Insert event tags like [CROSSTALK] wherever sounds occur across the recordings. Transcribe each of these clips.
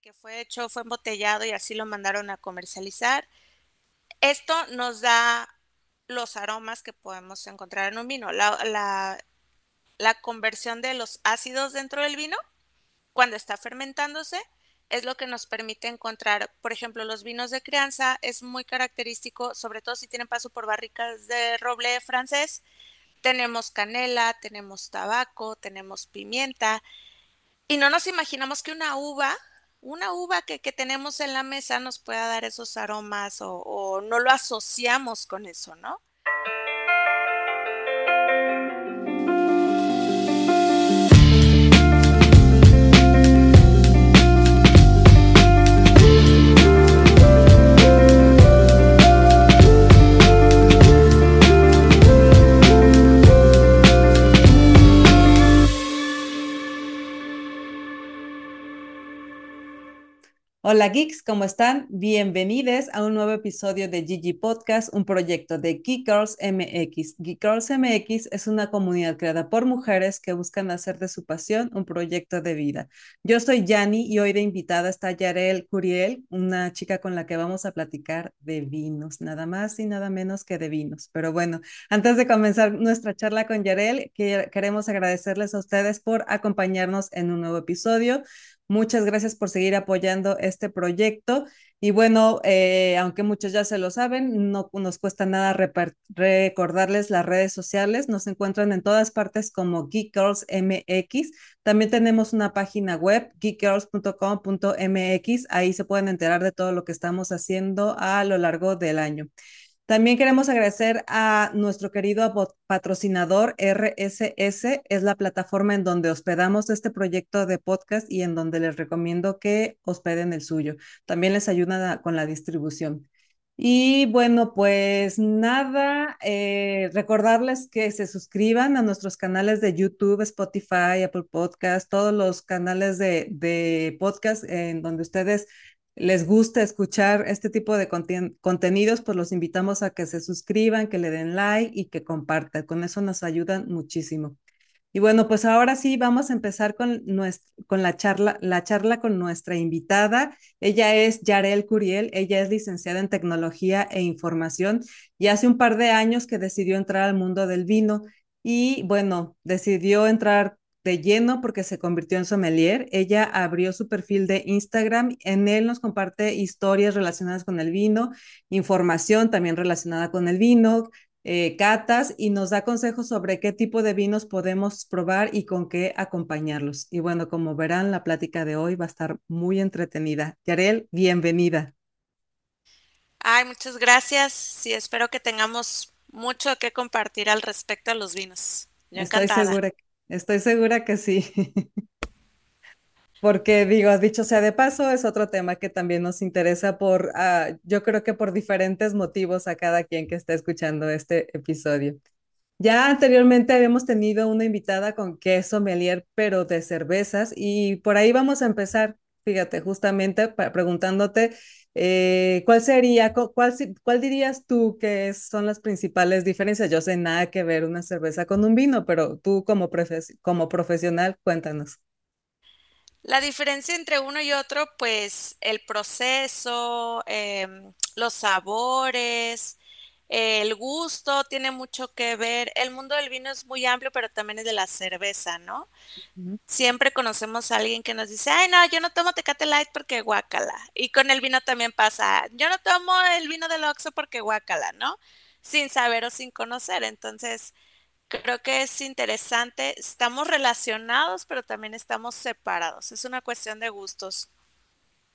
que fue hecho, fue embotellado y así lo mandaron a comercializar. Esto nos da los aromas que podemos encontrar en un vino. La, conversión de los ácidos dentro del vino, cuando está fermentándose, es lo que nos permite encontrar, por ejemplo, los vinos de crianza, es muy característico, sobre todo si tienen paso por barricas de roble francés. Tenemos canela, tenemos tabaco, tenemos pimienta, y no nos imaginamos que una uva, una uva que, tenemos en la mesa nos pueda dar esos aromas o, o no lo asociamos con eso, ¿no? Hola geeks, ¿cómo están? Bienvenidos a un nuevo episodio de Gigi Podcast, un proyecto de Geek Girls MX. Geek Girls MX es una comunidad creada por mujeres que buscan hacer de su pasión un proyecto de vida. Yo soy Yani y hoy de invitada está Yarel Curiel, una chica con la que vamos a platicar de vinos, nada más y nada menos que de vinos. Pero bueno, antes de comenzar nuestra charla con Yarel, queremos agradecerles a ustedes por acompañarnos en un nuevo episodio. Muchas gracias por seguir apoyando este proyecto. Y bueno, eh, aunque muchos ya se lo saben, no nos cuesta nada recordarles las redes sociales. Nos encuentran en todas partes como Geek Girls MX. También tenemos una página web, geekgirls.com.mx. Ahí se pueden enterar de todo lo que estamos haciendo a lo largo del año. También queremos agradecer a nuestro querido patrocinador RSS, es la plataforma en donde hospedamos este proyecto de podcast y en donde les recomiendo que hospeden el suyo. También les ayuda con la distribución. Y bueno, pues nada, eh, recordarles que se suscriban a nuestros canales de YouTube, Spotify, Apple Podcast, todos los canales de, de podcast en donde ustedes les gusta escuchar este tipo de contenidos, pues los invitamos a que se suscriban, que le den like y que compartan. Con eso nos ayudan muchísimo. Y bueno, pues ahora sí vamos a empezar con, con la, charla, la charla con nuestra invitada. Ella es Yarel Curiel, ella es licenciada en tecnología e información y hace un par de años que decidió entrar al mundo del vino y bueno, decidió entrar de lleno porque se convirtió en sommelier. Ella abrió su perfil de Instagram. En él nos comparte historias relacionadas con el vino, información también relacionada con el vino, eh, catas y nos da consejos sobre qué tipo de vinos podemos probar y con qué acompañarlos. Y bueno, como verán, la plática de hoy va a estar muy entretenida. Yarel, bienvenida. Ay, muchas gracias. Sí, espero que tengamos mucho que compartir al respecto a los vinos. Estoy segura que Estoy segura que sí. Porque digo, dicho sea de paso, es otro tema que también nos interesa por, ah, yo creo que por diferentes motivos a cada quien que está escuchando este episodio. Ya anteriormente habíamos tenido una invitada con queso melier, pero de cervezas, y por ahí vamos a empezar, fíjate, justamente preguntándote eh, ¿cuál sería, cuál, dirías tú que son las principales diferencias? Yo sé nada que ver una cerveza con un vino, pero tú como, como profesional, cuéntanos. La diferencia entre uno y otro, pues el proceso, em, los sabores, el gusto tiene mucho que ver. El mundo del vino es muy amplio, pero también es de la cerveza, ¿no? Siempre conocemos a alguien que nos dice, ay, no, yo no tomo Tecate Light porque guácala. Y con el vino también pasa, yo no tomo el vino del Oxxo porque guácala, ¿no? Sin saber o sin conocer. Entonces, creo que es interesante. Estamos relacionados, pero también estamos separados. Es una cuestión de gustos.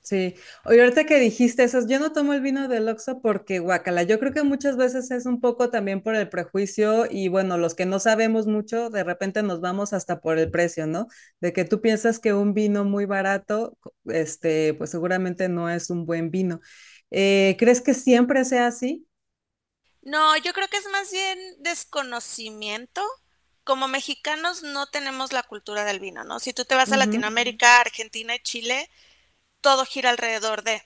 Sí, oye, ahorita que dijiste eso, yo no tomo el vino del Oxxo porque guacala, yo creo que muchas veces es un poco también por el prejuicio y bueno, los que no sabemos mucho, de repente nos vamos hasta por el precio, ¿no? De que tú piensas que un vino muy barato, este, pues seguramente no es un buen vino. Eh, ¿crees que siempre sea así? No, yo creo que es más bien desconocimiento. Como mexicanos no tenemos la cultura del vino, ¿no? Si tú te vas a Latinoamérica, Argentina y Chile, todo gira alrededor de.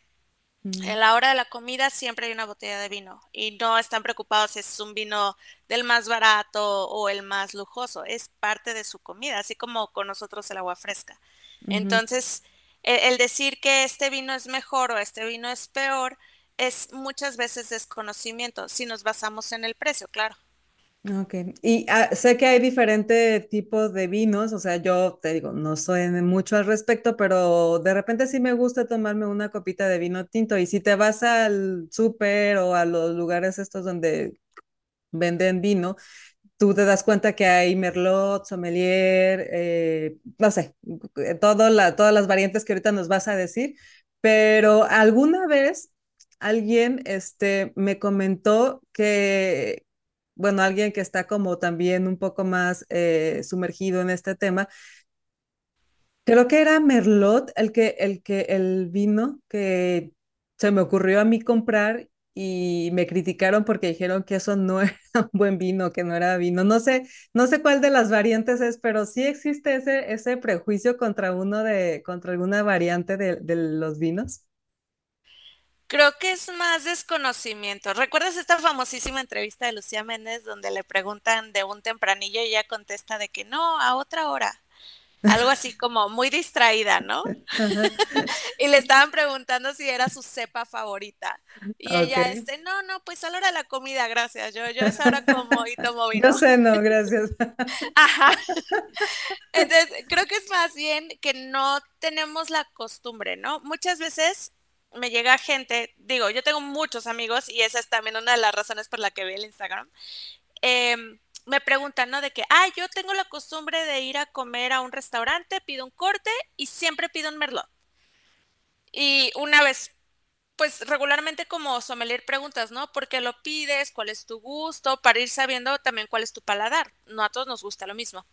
En la hora de la comida siempre hay una botella de vino y no están preocupados si es un vino del más barato o el más lujoso, es parte de su comida, así como con nosotros el agua fresca. Entonces, El, el decir que este vino es mejor o este vino es peor es muchas veces desconocimiento, si nos basamos en el precio, claro. Ok, y ah, sé que hay diferentes tipos de vinos, o sea, yo te digo, no soy mucho al respecto, pero de repente sí me gusta tomarme una copita de vino tinto y si te vas al súper o a los lugares estos donde venden vino, tú te das cuenta que hay merlot, sommelier, eh, no sé, todo la, todas las variantes que ahorita nos vas a decir, pero alguna vez alguien este, me comentó que bueno, alguien que está como también un poco más eh, sumergido en este tema. Creo que era Merlot el que, el que, el vino que se me ocurrió a mí comprar y me criticaron porque dijeron que eso no [LAUGHS] era un buen vino, que no era vino. No sé, no sé cuál de las variantes es, pero sí existe ese, ese prejuicio contra uno de, contra alguna variante de, de los vinos. Creo que es más desconocimiento. ¿Recuerdas esta famosísima entrevista de Lucía Méndez donde le preguntan de un tempranillo y ella contesta de que no, a otra hora? Algo así como muy distraída, ¿no? [LAUGHS] y le estaban preguntando si era su cepa favorita. Y ella, Ok. este, no, no, pues a la hora de la comida, gracias. Yo, yo a esa hora como y tomo [LAUGHS] vino. sé, no, gracias. [LAUGHS] Ajá. Entonces, creo que es más bien que no tenemos la costumbre, ¿no? Muchas veces me llega gente, digo, yo tengo muchos amigos y esa es también una de las razones por la que vi el Instagram. em, me preguntan, ¿no? De que, ah, yo tengo la costumbre de ir a comer a un restaurante, pido un corte y siempre pido un merlot. Y una vez, pues regularmente como sommelier preguntas, ¿no? ¿Por qué lo pides? ¿Cuál es tu gusto? Para ir sabiendo también cuál es tu paladar. No a todos nos gusta lo mismo.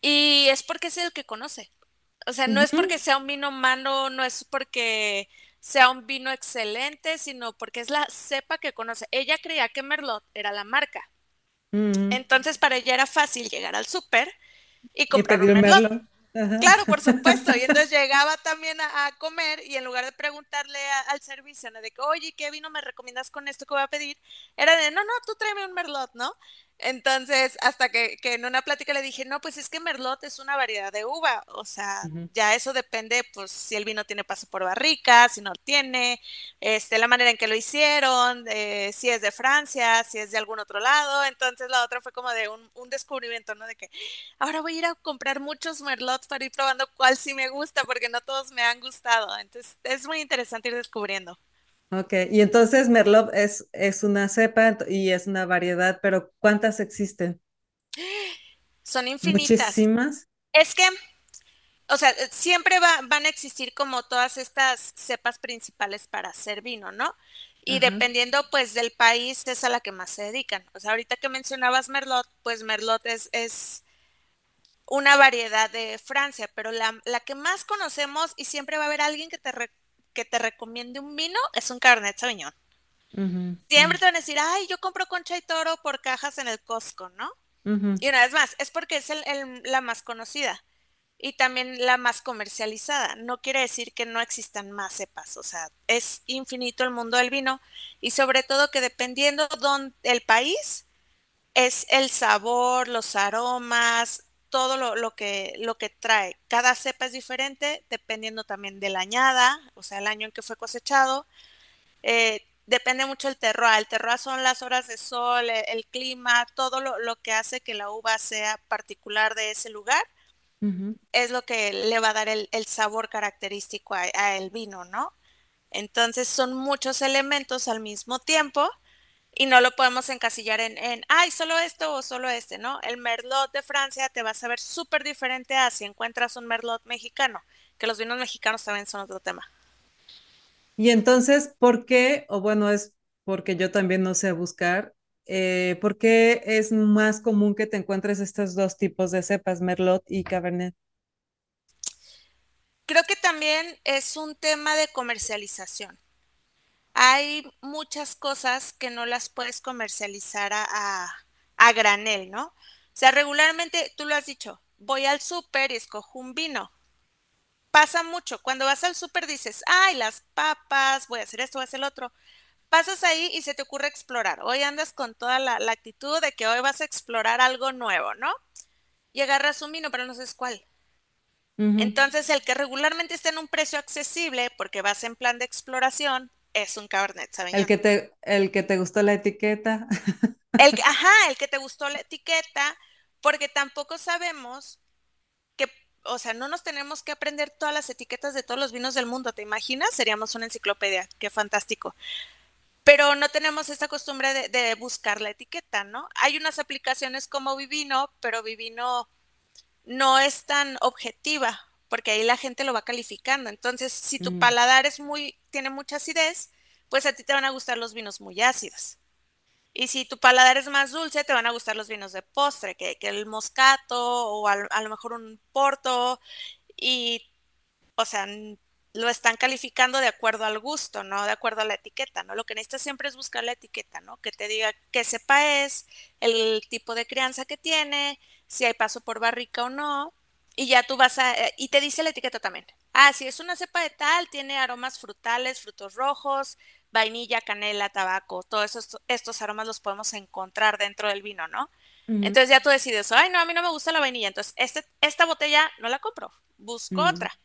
Y es porque es el que conoce. O sea, no es porque sea un vino malo, no es porque sea un vino excelente, sino porque es la cepa que conoce. Ella creía que Merlot era la marca. ujú. Entonces, para ella era fácil llegar al súper y Y comprar un pedir Merlot. merlot. Ajá. Claro, por supuesto. Y entonces [LAUGHS] llegaba también a, a comer y en lugar de preguntarle a- al servicio, ¿no? De que, oye, ¿qué vino me recomiendas con esto que voy a pedir? Era de, no, no, tú tráeme un Merlot, ¿no? Entonces, hasta que, que en una plática le dije, no, pues es que Merlot es una variedad de uva. O sea, ya eso depende, pues, si el vino tiene paso por barrica, si no tiene, este, la manera en que lo hicieron, eh, si es de Francia, si es de algún otro lado. Entonces, la otra fue como de un, un descubrimiento, ¿no? De que ahora voy a ir a comprar muchos merlots para ir probando cuál sí me gusta, porque no todos me han gustado. Entonces, es muy interesante ir descubriendo. Ok, y entonces Merlot es, es una cepa y es una variedad, pero ¿cuántas existen? Son infinitas. Muchísimas. Es que, o sea, siempre va, van a existir como todas estas cepas principales para hacer vino, ¿no? Y Ajá. dependiendo pues del país es a la que más se dedican. O sea, ahorita que mencionabas Merlot, pues Merlot es, es una variedad de Francia, pero la, la, que más conocemos y siempre va a haber alguien que te, re, que te recomiende un vino es un Cabernet Sauvignon. Ujú, Siempre te van a decir, ay, yo compro Concha y Toro por cajas en el Costco, ¿no? Y una vez más, es porque es el, el, la más conocida y también la más comercializada. No quiere decir que no existan más cepas, o sea, es infinito el mundo del vino y sobre todo que dependiendo del país, es el sabor, los aromas, todo lo, lo, que, lo que trae. Cada cepa es diferente dependiendo también de la añada, o sea, el año en que fue cosechado. Eh, depende mucho el terroir. El terroir son las horas de sol, el, el clima, todo lo, lo, que hace que la uva sea particular de ese lugar. Es lo que le va a dar el, el sabor característico a, a el vino, ¿no? Entonces son muchos elementos al mismo tiempo y no lo podemos encasillar en, en, ay, solo esto o solo este, ¿no? El merlot de Francia te va a saber súper diferente a si encuentras un merlot mexicano, que los vinos mexicanos también son otro tema. Y entonces, ¿por qué? O bueno, es porque yo también no sé buscar, eh, ¿por qué es más común que te encuentres estos dos tipos de cepas, Merlot y Cabernet? Creo que también es un tema de comercialización. Hay muchas cosas que no las puedes comercializar a, a, a granel, ¿no? O sea, regularmente, tú lo has dicho, voy al súper y escojo un vino. Pasa mucho. Cuando vas al súper dices, ay, las papas, voy a hacer esto, voy a hacer lo otro. Pasas ahí y se te ocurre explorar. Hoy andas con toda la, la actitud de que hoy vas a explorar algo nuevo, ¿no? Y agarras un vino, pero no sabes cuál. Entonces, el que regularmente está en un precio accesible, porque vas en plan de exploración, es un Cabernet El Sauvignon. que te, el que te gustó la etiqueta. El, [LAUGHS] ajá, el que te gustó la etiqueta, porque tampoco sabemos que, o sea, no nos tenemos que aprender todas las etiquetas de todos los vinos del mundo, ¿te imaginas? Seríamos una enciclopedia, qué fantástico. Pero no tenemos esta costumbre de, de buscar la etiqueta, ¿no? Hay unas aplicaciones como Vivino, pero Vivino no es tan objetiva, porque ahí la gente lo va calificando. Entonces, si tu Ujú, paladar es muy, tiene mucha acidez, pues a ti te van a gustar los vinos muy ácidos. Y si tu paladar es más dulce, te van a gustar los vinos de postre, que, que el moscato o a, a lo mejor un porto. Y o sea, lo están calificando de acuerdo al gusto, no de acuerdo a la etiqueta, ¿no? Lo que necesitas siempre es buscar la etiqueta, ¿no? Que te diga qué cepa es, el tipo de crianza que tiene, si hay paso por barrica o no, y ya tú vas a, eh, y te dice la etiqueta también. Ah, si es una cepa de tal, tiene aromas frutales, frutos rojos, vainilla, canela, tabaco, todos esos, estos aromas los podemos encontrar dentro del vino, ¿no? Entonces ya tú decides, ay, no, a mí no me gusta la vainilla, entonces este, esta botella no la compro, busco otra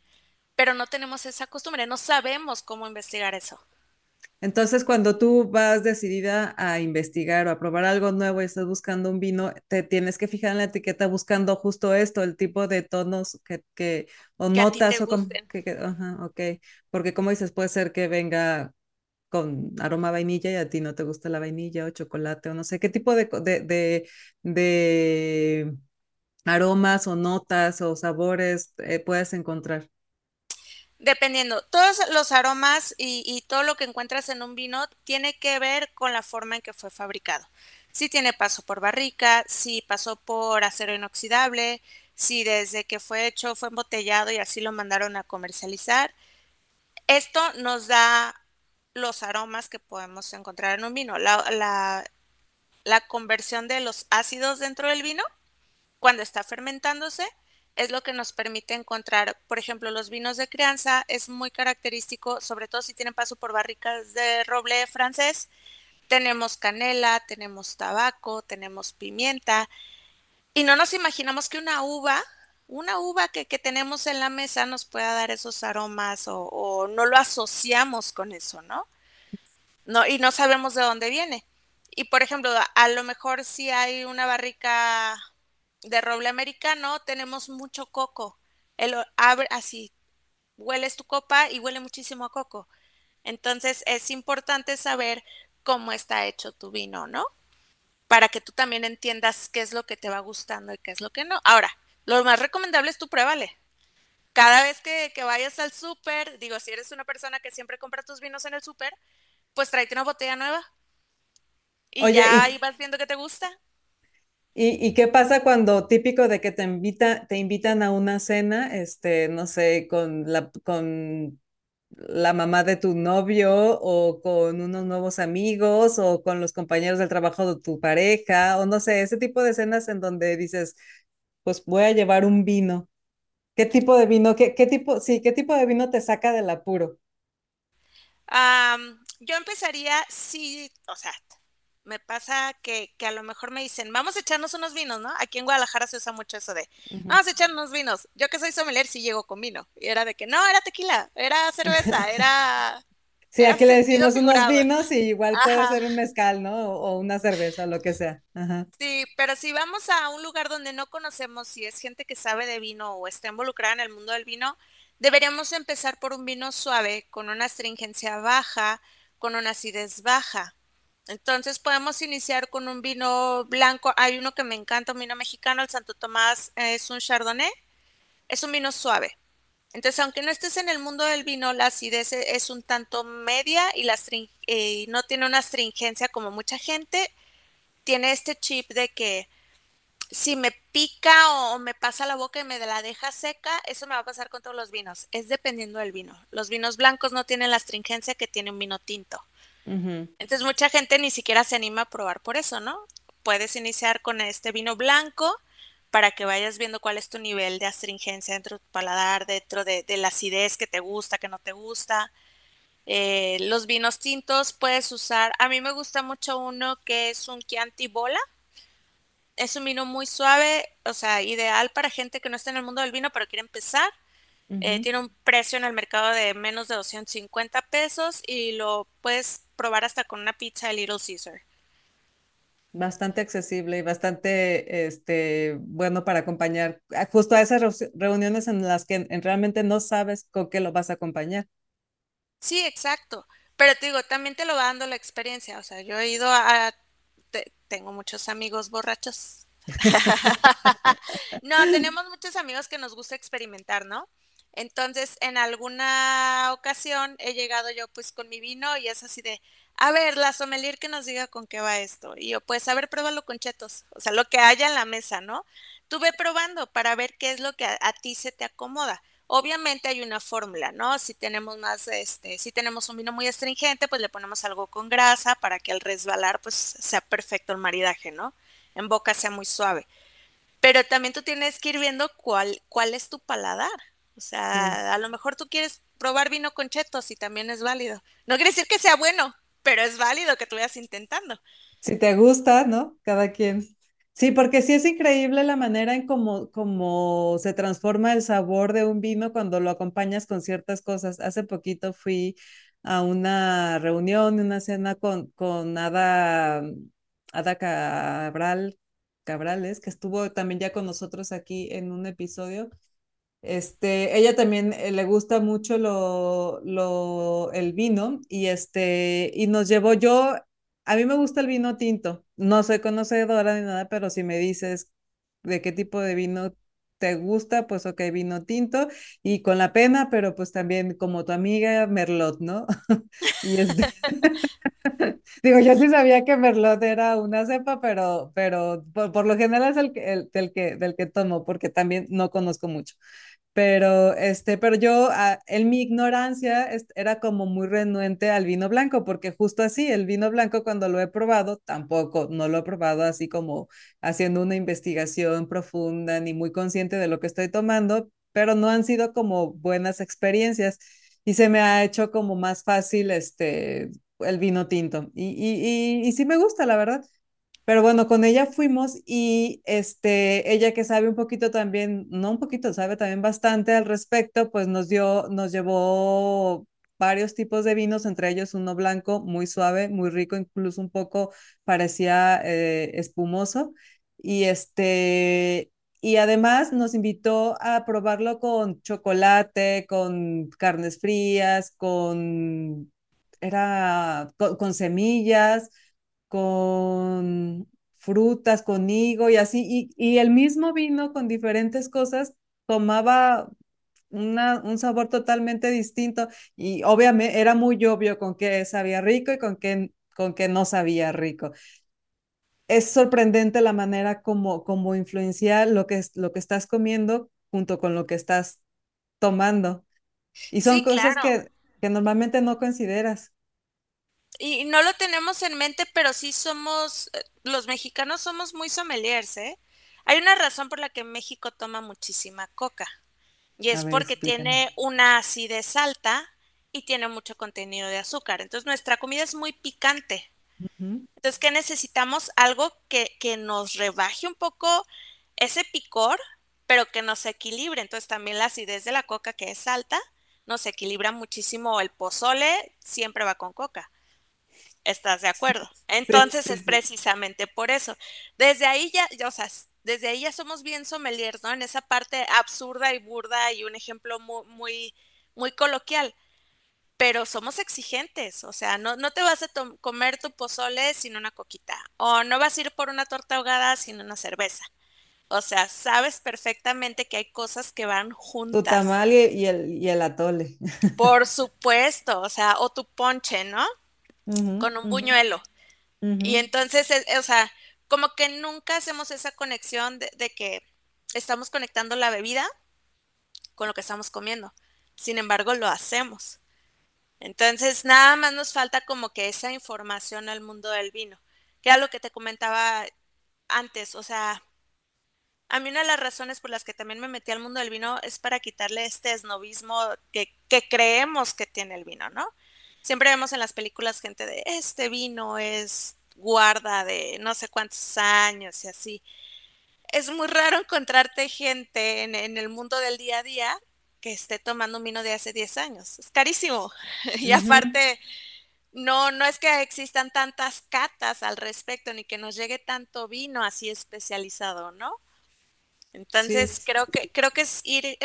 pero no tenemos esa costumbre, no sabemos cómo investigar eso. Entonces, cuando tú vas decidida a investigar o a probar algo nuevo y estás buscando un vino, te tienes que fijar en la etiqueta buscando justo esto, el tipo de tonos que, que o Que notas o gusten. que, que- ajá, ok, porque como dices, puede ser que venga con aroma a vainilla y a ti no te gusta la vainilla o chocolate o no sé qué tipo de, de, de, de aromas o notas o sabores eh, puedes encontrar. Dependiendo, todos los aromas y, todo lo que encuentras en un vino tiene que ver con la forma en que fue fabricado. Si tiene paso por barrica, si pasó por acero inoxidable, si desde que fue hecho fue embotellado y así lo mandaron a comercializar. Esto nos da los aromas que podemos encontrar en un vino, la conversión de los ácidos dentro del vino cuando está fermentándose es lo que nos permite encontrar, por ejemplo, los vinos de crianza es muy característico, sobre todo si tienen paso por barricas de roble francés. Tenemos canela, tenemos tabaco, tenemos pimienta y no nos imaginamos que una uva, una uva que, que tenemos en la mesa nos pueda dar esos aromas o, no lo asociamos con eso, ¿no? No, y no sabemos de dónde viene. Y por ejemplo, a lo mejor si hay una barrica de roble americano, tenemos mucho coco. El, abre así, hueles tu copa y huele muchísimo a coco. Entonces es importante saber cómo está hecho tu vino, ¿no? Para que tú también entiendas qué es lo que te va gustando y qué es lo que no. Ahora, lo más recomendable es tú pruébale. Cada vez que, que vayas al súper, digo, si eres una persona que siempre compra tus vinos en el súper, pues tráete una botella nueva y Oye, ya ahí ¿y, vas viendo que te gusta. Y, y qué pasa cuando típico de que te invita, te invitan a una cena, este, no sé, con la, con la mamá de tu novio o con unos nuevos amigos o con los compañeros del trabajo de tu pareja o no sé, ese tipo de escenas en donde dices, pues voy a llevar un vino. ¿Qué tipo de vino, qué, qué tipo, sí, qué tipo de vino te saca del apuro? Um, yo empezaría, sí, o sea, me pasa que, que, a lo mejor me dicen, vamos a echarnos unos vinos, ¿no? Aquí en Guadalajara se usa mucho eso de, vamos a echarnos unos vinos. Yo que soy sommelier sí llego con vino. Y era de que, no, era tequila, era cerveza, [LAUGHS] era, Sí, era aquí le decimos unos vinos y igual puede ser un mezcal, ¿no? O, o una cerveza, lo que sea. Ajá. Sí, pero si vamos a un lugar donde no conocemos si es gente que sabe de vino o está involucrada en el mundo del vino, deberíamos empezar por un vino suave, con una astringencia baja, con una acidez baja. Entonces podemos iniciar con un vino blanco. Hay uno que me encanta, un vino mexicano, el Santo Tomás, es un Chardonnay. Es un vino suave. Entonces, aunque no estés en el mundo del vino, la acidez e, es un tanto media y la eh, no tiene una astringencia como mucha gente. Tiene este chip de que si me pica o me pasa la boca y me la deja seca, eso me va a pasar con todos los vinos. Es dependiendo del vino. Los vinos blancos no tienen la astringencia que tiene un vino tinto. Entonces mucha gente ni siquiera se anima a probar por eso, ¿no? Puedes iniciar con este vino blanco para que vayas viendo cuál es tu nivel de astringencia dentro de tu paladar, dentro de, de la acidez que te gusta, que no te gusta. Eh, los vinos tintos puedes usar, a mí me gusta mucho uno que es un Chianti Bola. Es un vino muy suave, o sea, ideal para gente que no está en el mundo del vino pero quiere empezar. Eh, tiene un precio en el mercado de menos de 250 pesos y lo puedes probar hasta con una pizza de Little Caesar. Bastante accesible y bastante este, bueno para acompañar a- justo a esas reu- reuniones en las que en- realmente no sabes con qué lo vas a acompañar. Sí, exacto. Pero te digo, también te lo va dando la experiencia. O sea, yo he ido a... te- tengo muchos amigos borrachos. [LAUGHS] No, tenemos muchos amigos que nos gusta experimentar, ¿no? Entonces, en alguna ocasión he llegado yo pues con mi vino y es así de, a ver, la sommelier que nos diga con qué va esto. Y yo, pues, a ver, pruébalo con chetos. O sea, lo que haya en la mesa, ¿no? Tú ve probando para ver qué es lo que a, ti se te acomoda. Obviamente hay una fórmula, ¿no? Si tenemos más, este, si tenemos un vino muy astringente, pues le ponemos algo con grasa para que al resbalar, pues sea perfecto el maridaje, ¿no? En boca sea muy suave. Pero también tú tienes que ir viendo cuál, cuál es tu paladar. O sea, a lo mejor tú quieres probar vino con chetos y también es válido. No quiere decir que sea bueno, pero es válido que tú vayas intentando. Si te gusta, ¿no? Cada quien. Sí, porque sí es increíble la manera en cómo, cómo se transforma el sabor de un vino cuando lo acompañas con ciertas cosas. Hace poquito fui a una reunión, una cena con, con Ada, Ada Cabral, Cabrales, que estuvo también ya con nosotros aquí en un episodio. Este, ella también eh, le gusta mucho lo, lo, el vino y este, y nos llevó yo, a mí me gusta el vino tinto, no soy conocedora ni nada, pero si me dices de qué tipo de vino te gusta, pues ok, vino tinto y con la pena, pero pues también como tu amiga Merlot, ¿no? [LAUGHS] Este, [LAUGHS] digo, yo sí sabía que Merlot era una cepa, pero, pero por, por lo general es el, el, del que, del que tomo, porque también no conozco mucho. Pero, este, pero yo, ah, en mi ignorancia, era como muy renuente al vino blanco, porque justo así, el vino blanco cuando lo he probado, tampoco, no lo he probado así como haciendo una investigación profunda ni muy consciente de lo que estoy tomando, pero no han sido como buenas experiencias y se me ha hecho como más fácil, este, el vino tinto. Y, y, y, y sí me gusta, la verdad. Pero bueno, con ella fuimos y este, ella que sabe un poquito también, no un poquito, sabe también bastante al respecto, pues nos dio, nos llevó varios tipos de vinos, entre ellos uno blanco, muy suave, muy rico, incluso un poco parecía eh, espumoso. Y este, y además nos invitó a probarlo con chocolate, con carnes frías, con, era, con, con semillas con frutas, con higo y así, y, y el mismo vino con diferentes cosas tomaba una, un sabor totalmente distinto y obviamente era muy obvio con qué sabía rico y con qué, con qué no sabía rico. Es sorprendente la manera como, como influencia lo que, es, lo que estás comiendo junto con lo que estás tomando. Y son Sí, cosas claro. que, que normalmente no consideras. Y no lo tenemos en mente, pero sí somos, eh, los mexicanos somos muy sommeliers, ¿eh? Hay una razón por la que México toma muchísima coca. Y es ver, porque explícame. tiene una acidez alta y tiene mucho contenido de azúcar. Entonces nuestra comida es muy picante. Entonces, ¿qué necesitamos? Algo que, que nos rebaje un poco ese picor, pero que nos equilibre. Entonces también la acidez de la coca, que es alta, nos equilibra muchísimo. El pozole siempre va con coca. ¿Estás de acuerdo? Entonces es precisamente por eso. Desde ahí ya, ya, o sea, desde ahí ya somos bien sommeliers, ¿no? En esa parte absurda y burda y un ejemplo muy, muy, muy coloquial. Pero somos exigentes, o sea, no, no te vas a comer tu pozole sin una coquita, o no vas a ir por una torta ahogada sin una cerveza. O sea, sabes perfectamente que hay cosas que van Tu juntas. tamal y, y el, y el atole. Por [LAUGHS] supuesto, o sea, o tu ponche, ¿no? Con un buñuelo. Y entonces, es- o sea, como que nunca hacemos esa conexión de, de que estamos conectando la bebida con lo que estamos comiendo. Sin embargo, lo hacemos. Entonces, nada más nos falta como que esa información al mundo del vino, que era lo que te comentaba antes, o sea, a mí una de las razones por las que también me metí al mundo del vino es para quitarle este esnovismo que, que creemos que tiene el vino, ¿no? Siempre vemos en las películas gente de este vino es guarda de no sé cuántos años y así. Es muy raro encontrarte gente en, en el mundo del día a día que esté tomando un vino de hace 10 años. Es carísimo. [LAUGHS] y aparte, no, no es que existan tantas catas al respecto, ni que nos llegue tanto vino así especializado, ¿no? Entonces, creo que, creo que es ir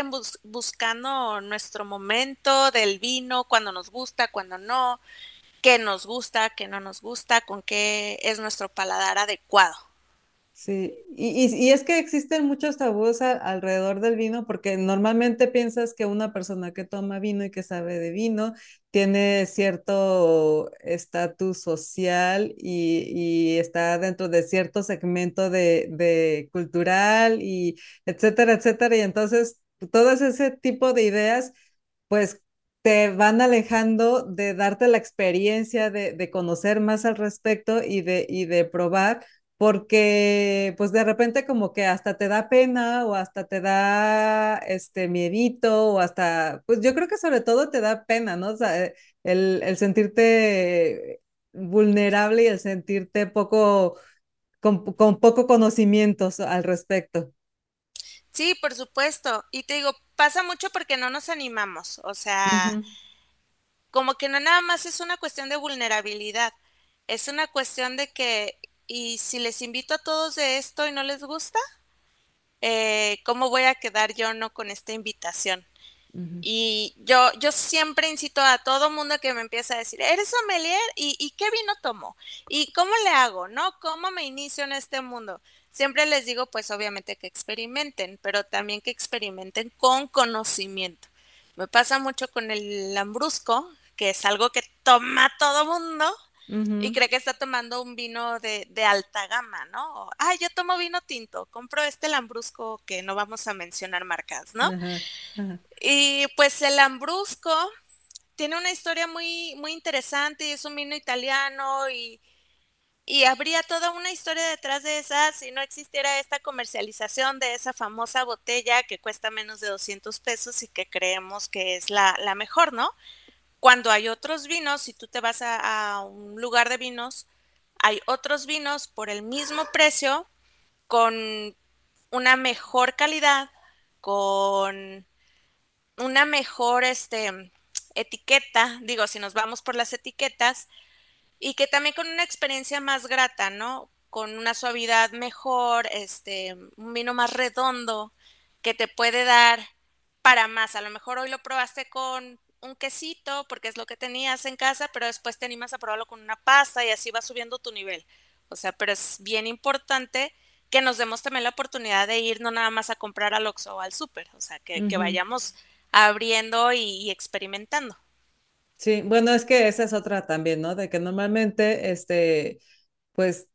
buscando nuestro momento del vino, cuando nos gusta, cuando no, qué nos gusta, qué no nos gusta, con qué es nuestro paladar adecuado. Sí, y, y- es que existen muchos tabús a- alrededor del vino porque normalmente piensas que una persona que toma vino y que sabe de vino tiene cierto estatus social y, y está dentro de cierto segmento de, de cultural y etcétera, etcétera. Y entonces todo ese tipo de ideas pues te van alejando de darte la experiencia de, de conocer más al respecto y de, y de probar porque pues de repente como que hasta te da pena o hasta te da este miedito o hasta, pues yo creo que sobre todo te da pena, ¿no? O sea, eh, el, el sentirte vulnerable y el sentirte poco, con, con poco conocimientos al respecto. Sí, por supuesto. Y te digo, pasa mucho porque no nos animamos. O sea, como que no nada más es una cuestión de vulnerabilidad, es una cuestión de que, y si les invito a todos de esto y no les gusta, eh, ¿cómo voy a quedar yo no con esta invitación? Y yo, yo siempre incito a todo mundo que me empieza a decir, ¿eres sommelier? ¿Y, ¿Y qué vino tomo? ¿Y cómo le hago? ¿No? ¿Cómo me inicio en este mundo? Siempre les digo, pues obviamente que experimenten, pero también que experimenten con conocimiento. Me pasa mucho con el lambrusco, que es algo que toma todo mundo y cree que está tomando un vino de, de alta gama, ¿no? Ah, yo tomo vino tinto, compro este lambrusco que no vamos a mencionar marcas, ¿no? Y pues el lambrusco tiene una historia muy, muy interesante y es un vino italiano y, y habría toda una historia detrás de esa si no existiera esta comercialización de esa famosa botella que cuesta menos de 200 pesos y que creemos que es la, la mejor, ¿no? Cuando hay otros vinos, si tú te vas a, un lugar de vinos, hay otros vinos por el mismo precio, con una mejor calidad, con una mejor este, etiqueta, digo, si nos vamos por las etiquetas, y que también con una experiencia más grata, ¿no? Con una suavidad mejor, este, un vino más redondo, que te puede dar para más. A lo mejor hoy lo probaste con un quesito, porque es lo que tenías en casa, pero después te animas a probarlo con una pasta y así va subiendo tu nivel. O sea, pero es bien importante que nos demos también la oportunidad de ir no nada más a comprar al Oxxo o al súper, o sea, que, vayamos abriendo y, y experimentando. Sí, bueno, es que esa es otra también, ¿no? De que normalmente, este, pues,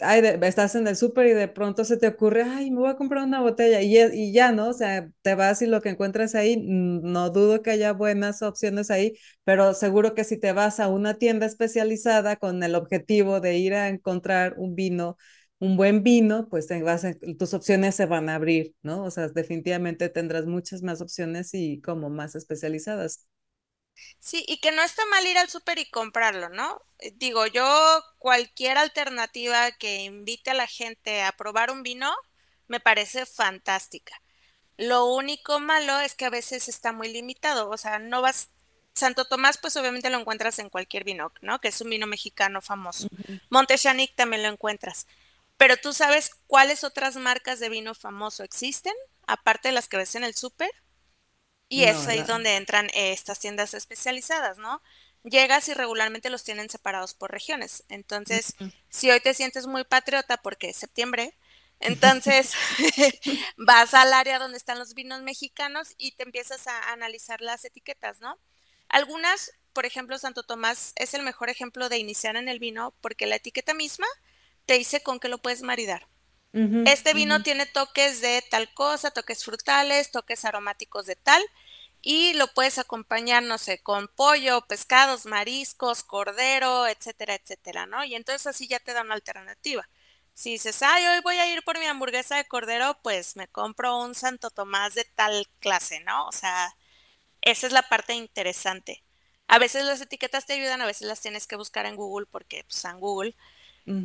ay, estás en el súper y de pronto se te ocurre, ay, me voy a comprar una botella y, ya- ¿no? O sea, te vas y lo que encuentras ahí, no dudo que haya buenas opciones ahí, pero seguro que si te vas a una tienda especializada con el objetivo de ir a encontrar un vino, un buen vino, pues tus opciones se van a abrir, ¿no? O sea, definitivamente tendrás muchas más opciones y como más especializadas. Sí, y que no está mal ir al súper y comprarlo, ¿no? Eh, Digo, yo cualquier alternativa que invite a la gente a probar un vino me parece fantástica. Lo único malo es que a veces está muy limitado, o sea, no vas... Santo Tomás, pues obviamente lo encuentras en cualquier vino, ¿no? Que es un vino mexicano famoso. Ujú. Montechanic también lo encuentras. Pero tú sabes cuáles otras marcas de vino famoso existen, aparte de las que ves en el súper. Y No, es ahí donde entran estas tiendas especializadas, ¿no? Llegas y regularmente los tienen separados por regiones. Entonces, si hoy te sientes muy patriota porque es septiembre, [LAUGHS] entonces [LAUGHS] vas al área donde están los vinos mexicanos y te empiezas a analizar las etiquetas, ¿no? Algunas, por ejemplo, Santo Tomás es el mejor ejemplo de iniciar en el vino porque la etiqueta misma te dice con qué lo puedes maridar. Este vino tiene toques de tal cosa, toques frutales, toques aromáticos de tal, y lo puedes acompañar, no sé, con pollo, pescados, mariscos, cordero, etcétera, etcétera, ¿no? Y entonces así ya te da una alternativa. Si dices, ay, hoy voy a ir por mi hamburguesa de cordero, pues me compro un Santo Tomás de tal clase, ¿no? O sea, esa es la parte interesante. A veces las etiquetas te ayudan, a veces las tienes que buscar en Google porque pues en Google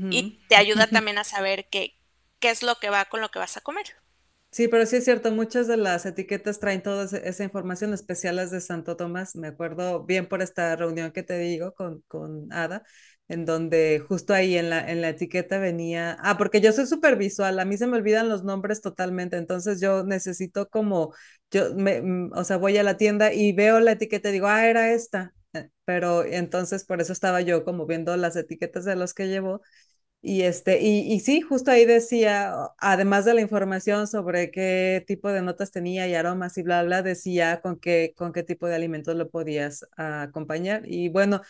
y te ayuda [LAUGHS] también a saber qué, qué es lo que va con lo que vas a comer. Sí, pero sí es cierto, muchas de las etiquetas traen toda esa información, especial las de Santo Tomás. Me acuerdo bien por esta reunión que te digo con, con Ada, en donde justo ahí en la, en la etiqueta venía, ah, porque yo soy súper visual, a mí se me olvidan los nombres totalmente, entonces yo necesito como, yo, me, mm, o sea, voy a la tienda y veo la etiqueta y digo, ah, era esta, eh, pero entonces por eso estaba yo como viendo las etiquetas de los que llevo y, este, y, y sí, justo ahí decía, además de la información sobre qué tipo de notas tenía y aromas y bla, bla, decía con qué, con qué tipo de alimentos lo podías ah, acompañar. Y bueno,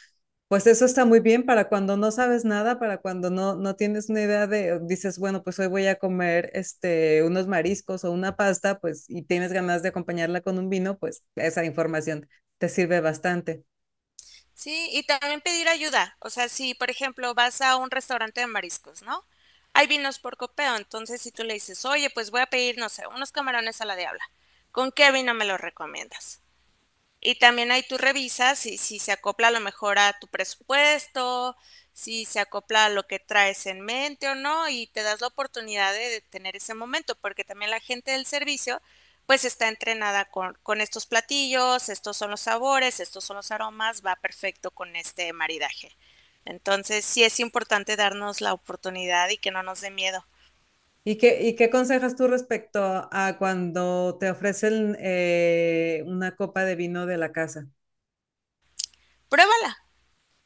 pues eso está muy bien para cuando no sabes nada, para cuando no, no tienes una idea de, dices, bueno, pues hoy voy a comer este, unos mariscos o una pasta, pues, y tienes ganas de acompañarla con un vino, pues esa información te sirve bastante. Sí, y también pedir ayuda. O sea, si por ejemplo vas a un restaurante de mariscos, ¿no? Hay vinos por copeo, entonces si tú le dices, oye, pues voy a pedir, no sé, unos camarones a la diabla, ¿con qué vino me los recomiendas? Y también ahí tú revisas si, si se acopla a lo mejor a tu presupuesto, si se acopla a lo que traes en mente o no, y te das la oportunidad de, de tener ese momento, porque también la gente del servicio pues está entrenada con, con estos platillos, estos son los sabores, estos son los aromas, va perfecto con este maridaje. Entonces sí es importante darnos la oportunidad y que no nos dé miedo. ¿Y qué, y qué aconsejas tú respecto a cuando te ofrecen eh, una copa de vino de la casa? Pruébala.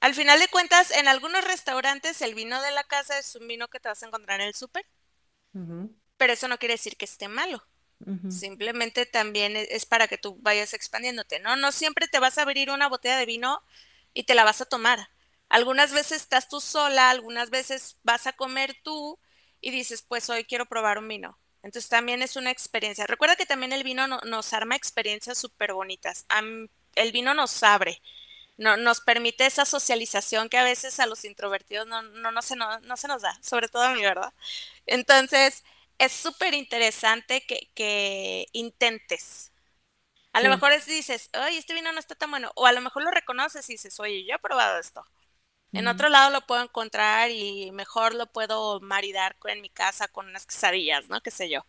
Al final de cuentas, en algunos restaurantes el vino de la casa es un vino que te vas a encontrar en el súper, pero eso no quiere decir que esté malo. Simplemente también e- es para que tú vayas expandiéndote, ¿no? No siempre te vas a abrir una botella de vino y te la vas a tomar. Algunas veces estás tú sola, algunas veces vas a comer tú y dices, pues hoy quiero probar un vino. Entonces también es una experiencia. Recuerda que también el vino no- nos arma experiencias súper bonitas. El vino nos abre, no, nos permite esa socialización que a veces a los introvertidos no, no, no se, no, no se nos da, sobre todo a mí, ¿verdad? Entonces, es súper interesante que, que intentes. A lo mejor es, dices, oye, este vino no está tan bueno. O a lo mejor lo reconoces y dices, oye, yo he probado esto. En otro lado lo puedo encontrar y mejor lo puedo maridar en mi casa con unas quesadillas, ¿no? Qué sé yo.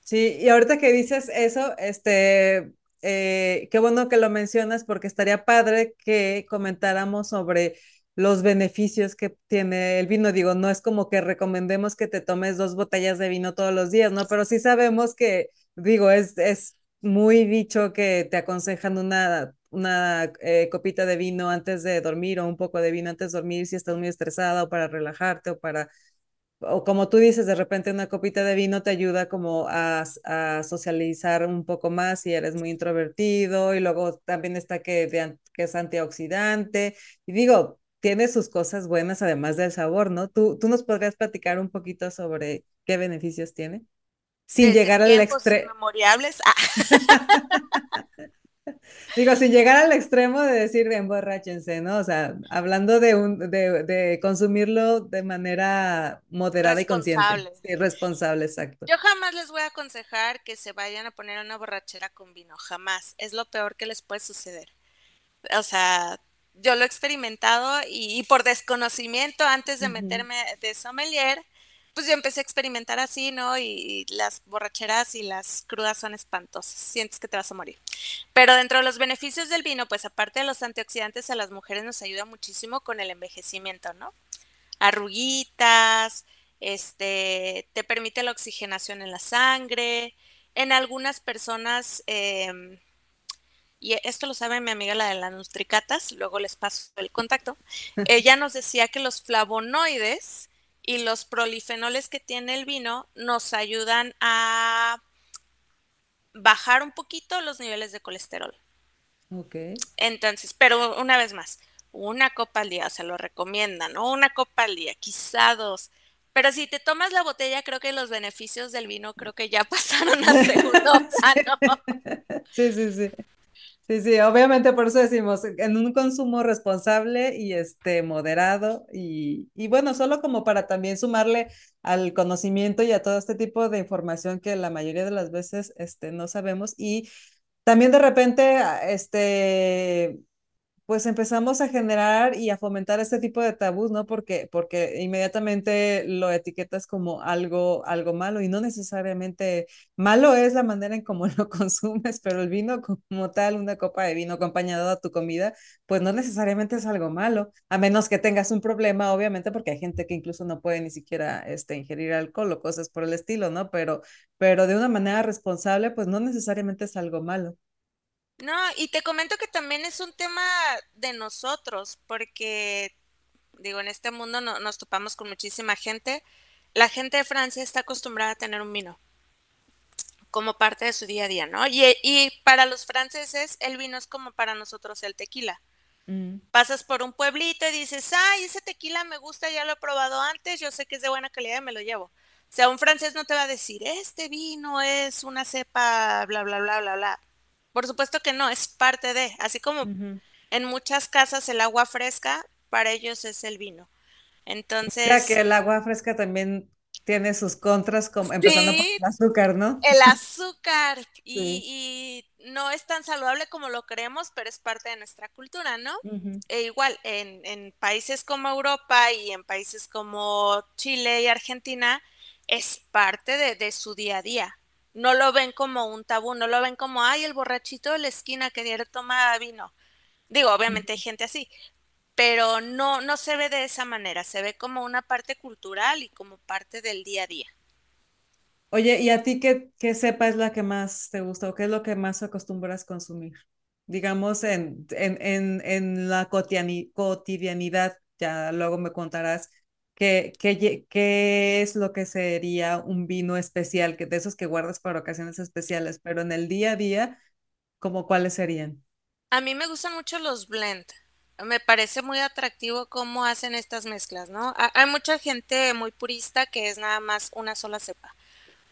Sí, y ahorita que dices eso, este, eh, qué bueno que lo mencionas porque estaría padre que comentáramos sobre los beneficios que tiene el vino. Digo, no es como que recomendemos que te tomes dos botellas de vino todos los días, ¿no? Pero sí sabemos que, digo, es, es muy dicho que te aconsejan una, una eh, copita de vino antes de dormir o un poco de vino antes de dormir si estás muy estresada o para relajarte o para o como tú dices, de repente una copita de vino te ayuda como a, a socializar un poco más si eres muy introvertido y luego también está que, que es antioxidante y digo, tiene sus cosas buenas además del sabor, ¿no? ¿Tú, tú nos podrías platicar un poquito sobre qué beneficios tiene? Sin Desde llegar al extremo. Ah, [LAUGHS] digo, sin llegar al extremo de decir emborráchense, ¿no? O sea, hablando de, un, de, de consumirlo de manera moderada y consciente, responsable. sí, responsable, exacto. Yo jamás les voy a aconsejar que se vayan a poner una borrachera con vino, jamás. Es lo peor que les puede suceder. O sea, yo lo he experimentado y, y por desconocimiento antes de meterme de sommelier, pues yo empecé a experimentar así, ¿no? Y, y las borracheras y las crudas son espantosas, sientes que te vas a morir. Pero dentro de los beneficios del vino, pues aparte de los antioxidantes, a las mujeres nos ayuda muchísimo con el envejecimiento, ¿no? Arruguitas, este, te permite la oxigenación en la sangre. En algunas personas, eh, y esto lo sabe mi amiga la de las nutricatas, luego les paso el contacto, [LAUGHS] ella nos decía que los flavonoides y los prolifenoles que tiene el vino nos ayudan a bajar un poquito los niveles de colesterol. Ok. Entonces, pero una vez más, una copa al día, se lo recomiendan, ¿no? Una copa al día, quizá dos. Pero si te tomas la botella, creo que los beneficios del vino creo que ya [LAUGHS] pasaron a segundo [LAUGHS] plano. Sí, sí, sí. Sí, sí, obviamente por eso decimos, en un consumo responsable y este moderado y, y bueno, solo como para también sumarle al conocimiento y a todo este tipo de información que la mayoría de las veces este, no sabemos y también de repente, este, pues empezamos a generar y a fomentar este tipo de tabús, ¿no? Porque, porque inmediatamente lo etiquetas como algo, algo malo y no necesariamente malo es la manera en cómo [LAUGHS] lo consumes, pero el vino como tal, una copa de vino acompañado a tu comida, pues no necesariamente es algo malo, a menos que tengas un problema, obviamente, porque hay gente que incluso no puede ni siquiera este, ingerir alcohol o cosas por el estilo, ¿no? Pero, pero de una manera responsable, pues no necesariamente es algo malo. No, y te comento que también es un tema de nosotros, porque digo, en este mundo no, nos topamos con muchísima gente. La gente de Francia está acostumbrada a tener un vino como parte de su día a día, ¿no? Y, y para los franceses el vino es como para nosotros el tequila. Mm. Pasas por un pueblito y dices, ay, ese tequila me gusta, ya lo he probado antes, yo sé que es de buena calidad y me lo llevo. O sea, un francés no te va a decir, este vino es una cepa, bla, bla, bla, bla, bla. Por supuesto que no, es parte de, así como en muchas casas el agua fresca, para ellos es el vino. Entonces... Ya que el agua fresca también tiene sus contras, como, empezando por el azúcar, ¿no? El azúcar, [LAUGHS] y, no es tan saludable como lo creemos, pero es parte de nuestra cultura, ¿no? E igual, en, en, países como Europa y en países como Chile y Argentina, es parte de, de su día a día no lo ven como un tabú, no lo ven como, ay, el borrachito de la esquina que diario toma vino. Digo, obviamente hay gente así, pero no, no se ve de esa manera, se ve como una parte cultural y como parte del día a día. Oye, ¿y a ti qué, qué cepa es la que más te gusta o qué es lo que más acostumbras consumir? Digamos, en, en, en, en la cotidianidad, ya luego me contarás ¿Qué, qué, es lo que sería un vino especial, que de esos que guardas para ocasiones especiales, pero en el día a día, ¿cómo cuáles serían? A mí me gustan mucho los blend. Me parece muy atractivo cómo hacen estas mezclas, ¿no? Hay mucha gente muy purista que es nada más una sola cepa.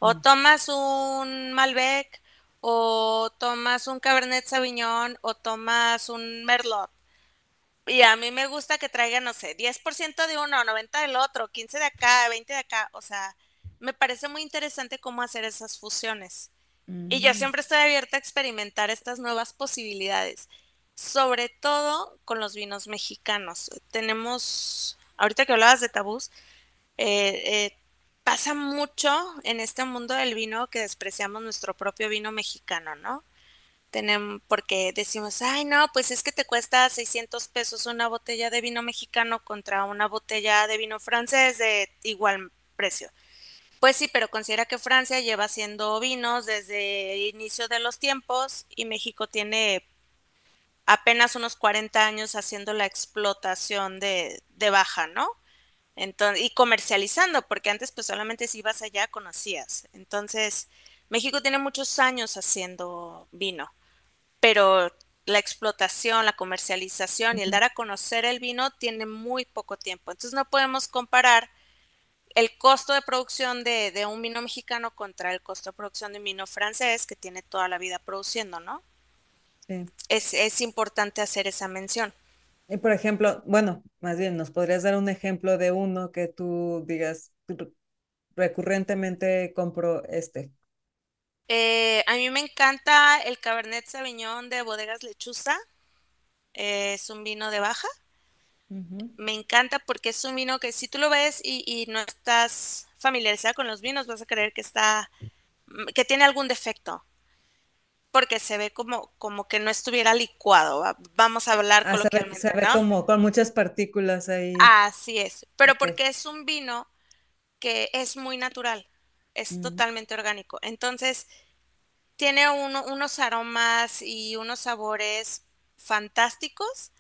O mm. tomas un Malbec, o tomas un Cabernet Sauvignon, o tomas un Merlot y a mí me gusta que traigan, no sé, 10% de uno, 90 del otro, 15 de acá, 20 de acá. O sea, me parece muy interesante cómo hacer esas fusiones. Y yo siempre estoy abierta a experimentar estas nuevas posibilidades, sobre todo con los vinos mexicanos. Tenemos, ahorita que hablabas de tabús, eh, eh, pasa mucho en este mundo del vino que despreciamos nuestro propio vino mexicano, ¿no? Tenemos, porque decimos, ay, no, pues es que te cuesta 600 pesos una botella de vino mexicano contra una botella de vino francés de igual precio. Pues sí, pero considera que Francia lleva haciendo vinos desde inicio de los tiempos y México tiene apenas unos 40 años haciendo la explotación de, de baja, ¿no? Entonces, y comercializando, porque antes pues solamente si ibas allá conocías. Entonces, México tiene muchos años haciendo vino pero la explotación, la comercialización y el dar a conocer el vino tiene muy poco tiempo. Entonces no podemos comparar el costo de producción de, un vino mexicano contra el costo de producción de un vino francés que tiene toda la vida produciendo, ¿no? Sí. Es, es importante hacer esa mención. Y por ejemplo, bueno, más bien, ¿nos podrías dar un ejemplo de uno que tú digas recurrentemente compro este? Eh, a mí me encanta el Cabernet Sauvignon de Bodegas Lechuza. es un vino de baja. Me encanta porque es un vino que si tú lo ves y, no estás familiarizada con los vinos, vas a creer que está, mm, que tiene algún defecto. Porque se ve como, como que no estuviera licuado. Vamos a hablar ah, coloquialmente. Se ve, se ve como con muchas partículas ahí. Así es. Pero porque es un vino que es muy natural es totalmente orgánico. Entonces, tiene unos aromas y unos sabores fantásticos.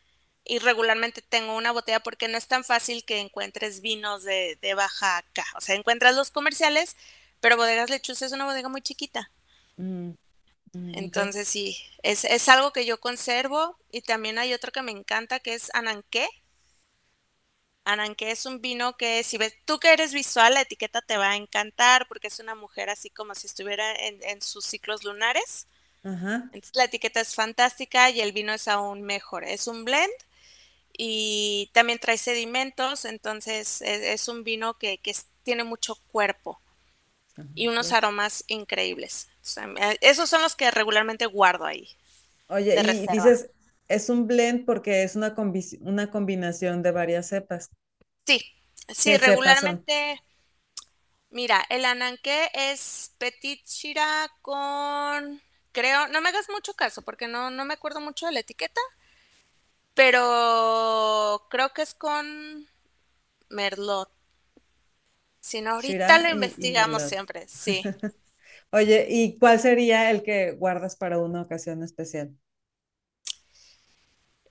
Y regularmente tengo una botella porque no es tan fácil que encuentres vinos de, baja acá. O sea, encuentras los comerciales, pero Bodegas Lechuza es una bodega muy chiquita. Mm, mm, Entonces, sí, es, es, algo que yo conservo. Y también hay otro que me encanta que es Ananqué que es un vino que si ves, tú que eres visual, la etiqueta te va a encantar porque es una mujer así como si estuviera en, sus ciclos lunares. Entonces la etiqueta es fantástica y el vino es aún mejor. Es un blend y también trae sedimentos, entonces es, un vino que, tiene mucho cuerpo y unos aromas increíbles. esos son los que regularmente guardo ahí. Oye, y dices, es un blend porque es una, combi- una combinación de varias cepas. Sí, sí, regularmente, mira, el ananqué es Petit Shira con, creo, no me hagas mucho caso porque no, no me acuerdo mucho de la etiqueta, pero creo que es con Merlot. Si no, ahorita lo y, y investigamos siempre, sí. [LAUGHS] Oye, ¿y cuál sería el que guardas para una ocasión especial?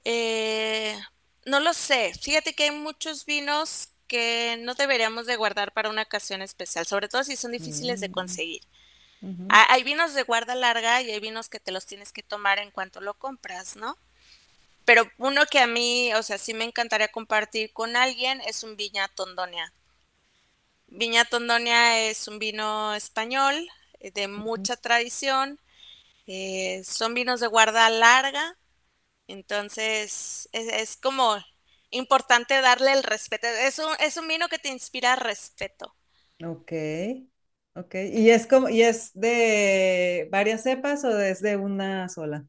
Eh, no lo sé. Fíjate que hay muchos vinos que no deberíamos de guardar para una ocasión especial, sobre todo si son difíciles de Mm, conseguir. Hay vinos de guarda larga y hay vinos que te los tienes que tomar en cuanto lo compras, ¿no? Pero uno que a mí, o sea, sí me encantaría compartir con alguien es un Viña Tondonia. Viña Tondonia es un vino español eh, de mucha tradición. eh, son vinos de guarda larga Entonces, es, es como importante darle el respeto. Es un, es un vino que te inspira respeto. Ok, ok. ¿Y es como, y es de varias cepas o es de una sola?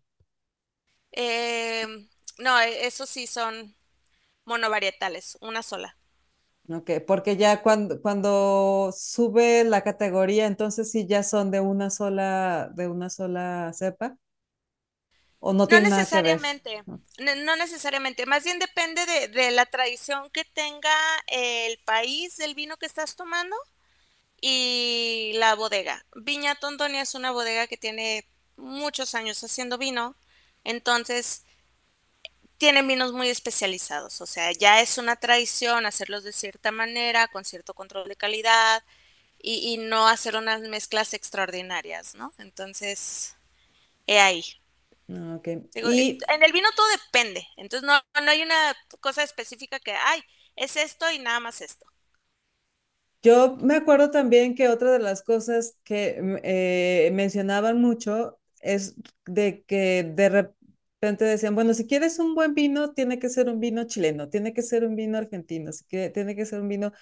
Eh, no, e- eso sí son monovarietales, una sola. Ok, porque ya cuando, cuando sube la categoría, entonces sí ya son de una sola, de una sola cepa, o no No tiene nada que ver. necesariamente, No. necesariamente, más bien depende de, de la tradición que tenga el país del vino que estás tomando y la bodega. Viña Tontonia es una bodega que tiene muchos años haciendo vino, entonces tienen vinos muy especializados, o sea, ya es una tradición hacerlos de cierta manera, con cierto control de calidad y, y no hacer unas mezclas extraordinarias, ¿no? Entonces, he ahí. Ah, Ok. Digo, eh, Y en el vino todo depende, entonces no, no hay una cosa específica que, ay, es esto y nada más esto. yo me acuerdo también que otra de las cosas que mm, eh, mencionaban mucho es de que de repente decían, bueno, si quieres un buen vino, tiene que ser un vino chileno, tiene que ser un vino argentino, si quiere- tiene que ser un vino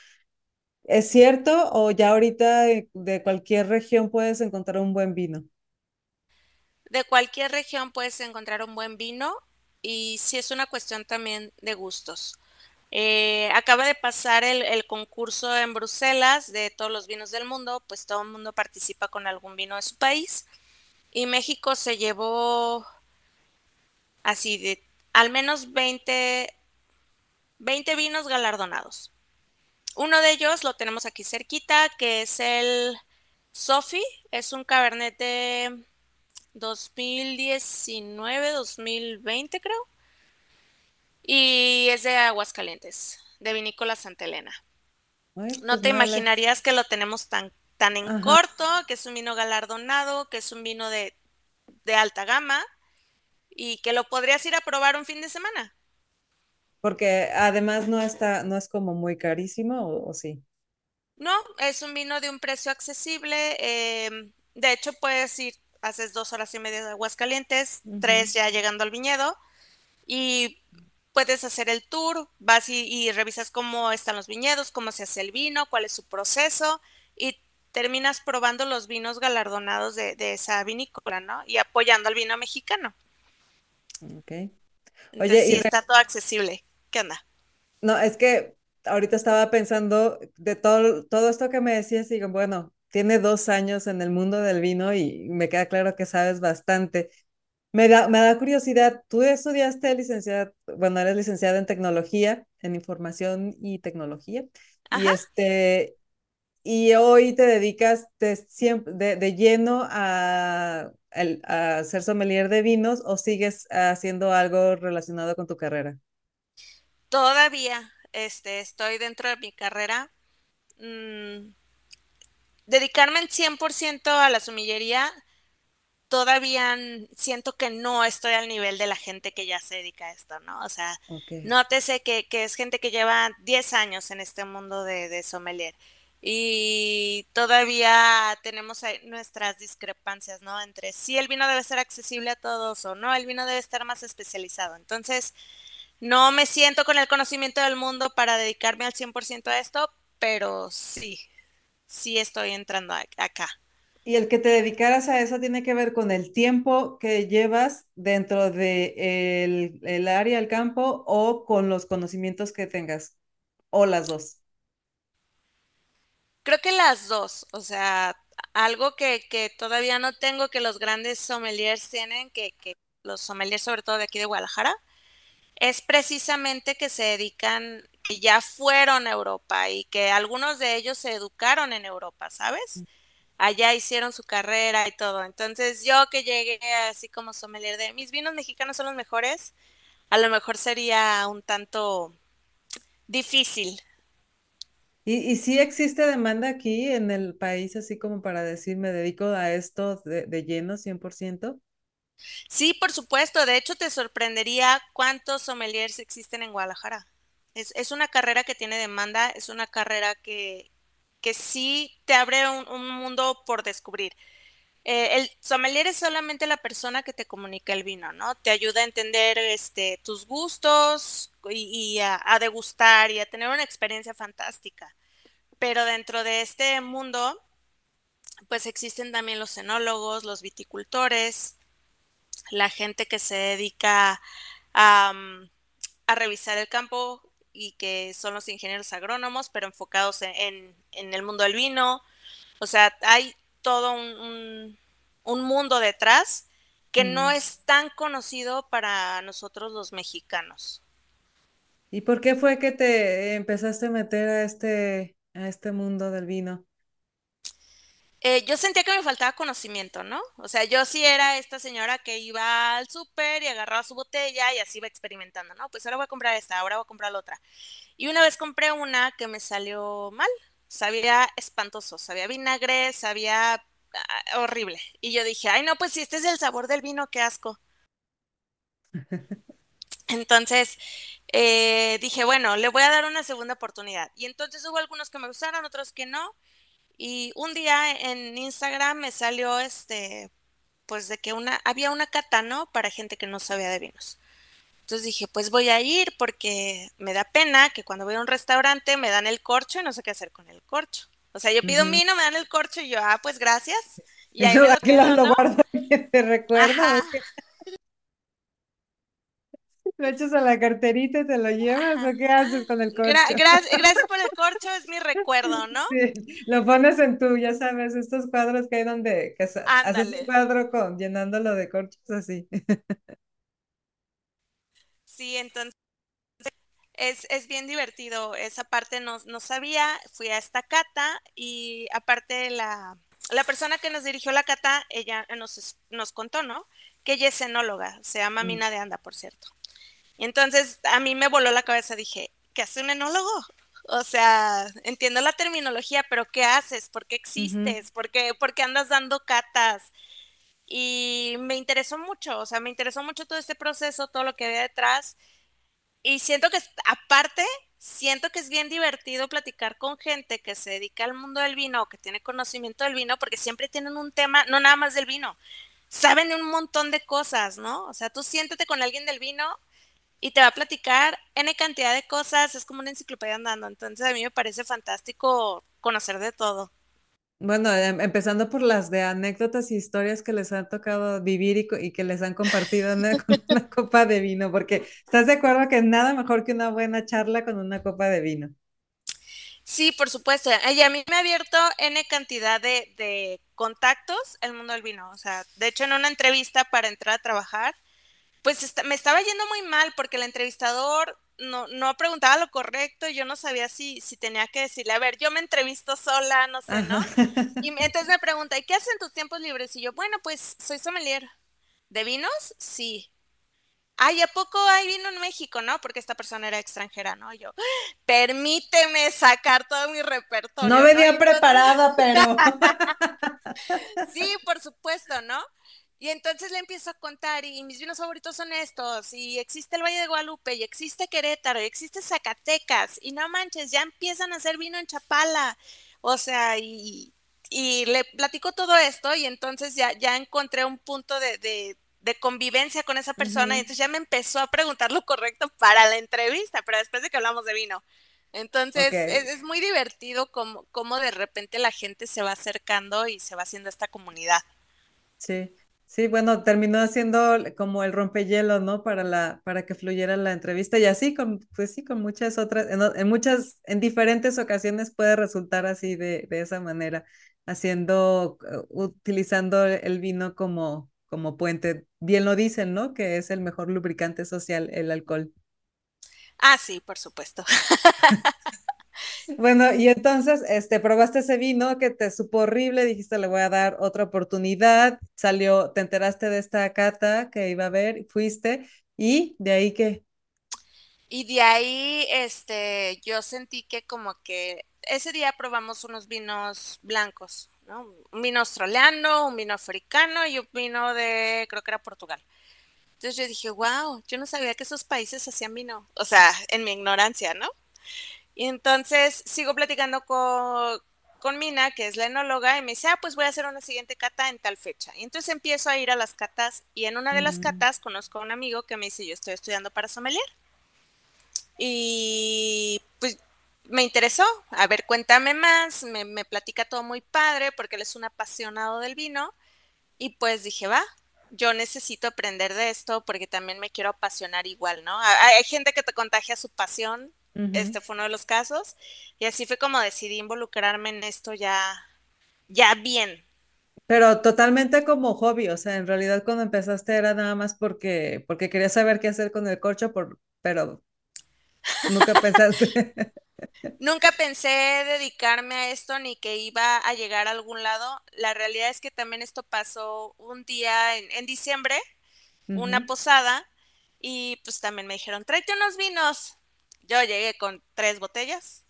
¿Es cierto o ya ahorita de, de cualquier región puedes encontrar un buen vino? De cualquier región puedes encontrar un buen vino y sí es una cuestión también de gustos. Eh, acaba de pasar el, el concurso en Bruselas de todos los vinos del mundo, pues todo el mundo participa con algún vino de su país y México se llevó así de al menos 20, 20 vinos galardonados. Uno de ellos lo tenemos aquí cerquita, que es el Sofi, es un cabernet de 2019, 2020 creo, y es de Aguascalientes, de Vinícola Santa Elena. Ay, No pues te imaginarías que lo tenemos tan, tan en Ajá, corto, que es un vino galardonado, que es un vino de, de alta gama y que lo podrías ir a probar un fin de semana. porque además no está, no es como muy carísimo, ¿o, o sí? No, es un vino de un precio accesible. eh, de hecho, puedes ir, haces dos horas y media de Aguascalientes, Ujú, tres ya llegando al viñedo y puedes hacer el tour, vas y, y revisas cómo están los viñedos, cómo se hace el vino, cuál es su proceso y terminas probando los vinos galardonados de, de esa vinícola, ¿no? Y apoyando al vino mexicano. Ok. Entonces Oye, y sí está todo accesible. ¿Qué onda? no, es que ahorita estaba pensando de todo, todo esto que me decías, y digo, bueno, tiene dos años en el mundo del vino y me queda claro que sabes bastante. Me da, me da curiosidad, tú estudiaste licenciada, bueno, eres licenciada en tecnología, en información y tecnología, y este, y hoy te dedicas de, de, de lleno a, el- a ser sommelier de vinos o sigues haciendo algo relacionado con tu carrera. Todavía este, estoy dentro de mi carrera. Mm, dedicarme al 100% a la sumillería, todavía siento que no estoy al nivel de la gente que ya se dedica a esto, ¿no? O sea, nótese que, que es gente que lleva 10 años en este mundo de, de sommelier y todavía tenemos nuestras discrepancias, ¿no? Entre si el vino debe ser accesible a todos o no, el vino debe estar más especializado. Entonces, no me siento con el conocimiento del mundo para dedicarme al 100% a esto, pero sí, sí estoy entrando a- acá. Y el que te dedicaras a eso tiene que ver con el tiempo que llevas dentro de el, el área, el campo, o con los conocimientos que tengas, o las dos. Creo que las dos, o sea, algo que, que todavía no tengo, que los grandes sommeliers tienen, que, que los sommeliers sobre todo de aquí de Guadalajara, es precisamente que se dedican, ya fueron a Europa y que algunos de ellos se educaron en Europa, ¿sabes? Allá hicieron su carrera y todo. Entonces yo que llegué así como sommelier de mis vinos mexicanos son los mejores, a lo mejor sería un tanto difícil. ¿Y, y sí existe demanda aquí en el país, así como para decir, me dedico a esto de, de lleno, 100%? Sí, por supuesto. De hecho, te sorprendería cuántos sommeliers existen en Guadalajara. Es, es una carrera que tiene demanda, es una carrera que, que sí te abre un, un mundo por descubrir. Eh, el sommelier es solamente la persona que te comunica el vino, ¿no? Te ayuda a entender este, tus gustos y, a, a degustar y a tener una experiencia fantástica. Pero dentro de este mundo, pues existen también los cenólogos, los viticultores, la gente que se dedica a, mm, a revisar el campo y que son los ingenieros agrónomos, pero enfocados en, en- en el mundo del vino. O sea, hay todo un, un- un mundo detrás que no Mm. es tan conocido para nosotros los mexicanos. ¿Y por qué fue que te empezaste a meter a este, a este mundo del vino? Eh, yo sentía que me faltaba conocimiento, ¿no? O sea, yo sí era esta señora que iba al súper y agarraba su botella y así iba experimentando, ¿no? Pues ahora voy a comprar esta, ahora voy a comprar la otra. Y una vez compré una que me salió mal, sabía espantoso, sabía vinagre, sabía ah, horrible. Y yo dije, ay no, pues si este es el sabor del vino, qué asco. Entonces eh, dije, bueno, le voy a dar una segunda oportunidad. Y entonces hubo algunos que me gustaron, otros que no. Y un día en Instagram me salió este, pues de que una, había una cata, ¿no? Para gente que no sabía de vinos. Entonces dije, pues voy a ir porque me da pena que cuando voy a un restaurante me dan el corcho y no sé qué hacer con el corcho. O sea, yo pido un vino, me dan el corcho y yo, ah, pues gracias. Y [LAUGHS] ahí Eso me lo guardo [LAUGHS] te que lo echas a la carterita y te lo llevas, ¿o qué haces con el corcho? gra [LAUGHS] gracias por el corcho, es mi recuerdo, ¿no? Sí, lo pones en tu, ya sabes, estos cuadros que hay donde que haces un cuadro con llenándolo de corchos así. [LAUGHS] Sí, entonces Es, es bien divertido, esa parte no, no sabía, fui a esta cata y aparte la, la persona que nos dirigió la cata, ella nos, nos contó, ¿no? Que ella es enóloga, se llama Mm, Mina de Anda, por cierto. Entonces a mí me voló la cabeza, dije, ¿qué hace un enólogo? O sea, entiendo la terminología, pero ¿qué haces? ¿Por qué existes? ¿Por qué, por qué andas dando catas? Y me interesó mucho, o sea, me interesó mucho todo este proceso, todo lo que había detrás. Y siento que, aparte, siento que es bien divertido platicar con gente que se dedica al mundo del vino o que tiene conocimiento del vino, porque siempre tienen un tema, no nada más del vino, saben de un montón de cosas, ¿no? O sea, tú siéntate con alguien del vino y te va a platicar N cantidad de cosas, es como una enciclopedia andando. Entonces, a mí me parece fantástico conocer de todo. Bueno, em- empezando por las de anécdotas y historias que les han tocado vivir y, y que les han compartido, ¿no? [LAUGHS] con una copa de vino, porque estás de acuerdo que nada mejor que una buena charla con una copa de vino. Sí, por supuesto. Y a mí me ha abierto N cantidad de, de contactos el mundo del vino. O sea, de hecho, en una entrevista para entrar a trabajar, Pues me estaba yendo muy mal porque el entrevistador no, no preguntaba lo correcto y yo no sabía si, si tenía que decirle, a ver, yo me entrevisto sola, no sé, Ajá. ¿no? Y entonces me pregunta, ¿y qué haces en tus tiempos libres? Y yo, bueno, pues soy sommelier. ¿De vinos? Sí. Ay, ¿a poco hay vino en México, no? Porque esta persona era extranjera, ¿no? Yo, [GASPS] permíteme sacar todo mi No repertorio, ¿no? Venía entonces preparada, pero... [LAUGHS] Sí, por supuesto, ¿no? Y entonces le empiezo a contar, y mis vinos favoritos son estos, y existe el Valle de Guadalupe, y existe Querétaro, y existe Zacatecas, y no manches, ya empiezan a hacer vino en Chapala. O sea, y, y le platico todo esto, y entonces ya, ya encontré un punto de, de, de convivencia con esa persona, y entonces ya me empezó a preguntar lo correcto para la entrevista, pero después de que hablamos de vino. Entonces, es, es muy divertido como, como de repente la gente se va acercando y se va haciendo esta comunidad. sí. Sí, bueno, terminó siendo como el rompehielo, ¿no? Para la, para que fluyera la entrevista y así, con, pues sí, con muchas otras, en, en muchas, en diferentes ocasiones puede resultar así de, de esa manera, haciendo, eh, utilizando el vino como, como puente. Bien lo dicen, ¿no? Que es el mejor lubricante social, el alcohol. Ah, sí, por supuesto. [LAUGHS] Bueno, y entonces, este, probaste ese vino que te supo horrible, dijiste, le voy a dar otra oportunidad, salió, te enteraste de esta cata que iba a haber, fuiste, y de ahí que, Y de ahí, este, yo sentí que como que ese día probamos unos vinos blancos, ¿no? Un vino australiano, un vino africano y un vino de, creo que era Portugal. Entonces yo dije, wow, yo no sabía que esos países hacían vino. O sea, en mi ignorancia, ¿no? Y entonces sigo platicando con, con Mina, que es la enóloga, y me dice, ah, pues voy a hacer una siguiente cata en tal fecha. Y entonces empiezo a ir a las catas y en una de las ujú, catas conozco a un amigo que me dice, yo estoy estudiando para sommelier. Y pues me interesó. A ver, cuéntame más. Me, me platica todo muy padre porque él es un apasionado del vino. Y pues dije, va, yo necesito aprender de esto porque también me quiero apasionar igual, ¿no? Hay, hay gente que te contagia su pasión. Este fue uno de los casos. Y así fue como decidí involucrarme en esto ya, ya bien. Pero totalmente como hobby, o sea, en realidad cuando empezaste era nada más porque, porque querías saber qué hacer con el corcho, por, pero nunca pensaste. [LAUGHS] Nunca pensé dedicarme a esto ni que iba a llegar a algún lado. La realidad es que también esto pasó un día en, en diciembre, una posada, y pues también me dijeron, tráete unos vinos. Yo llegué con tres botellas.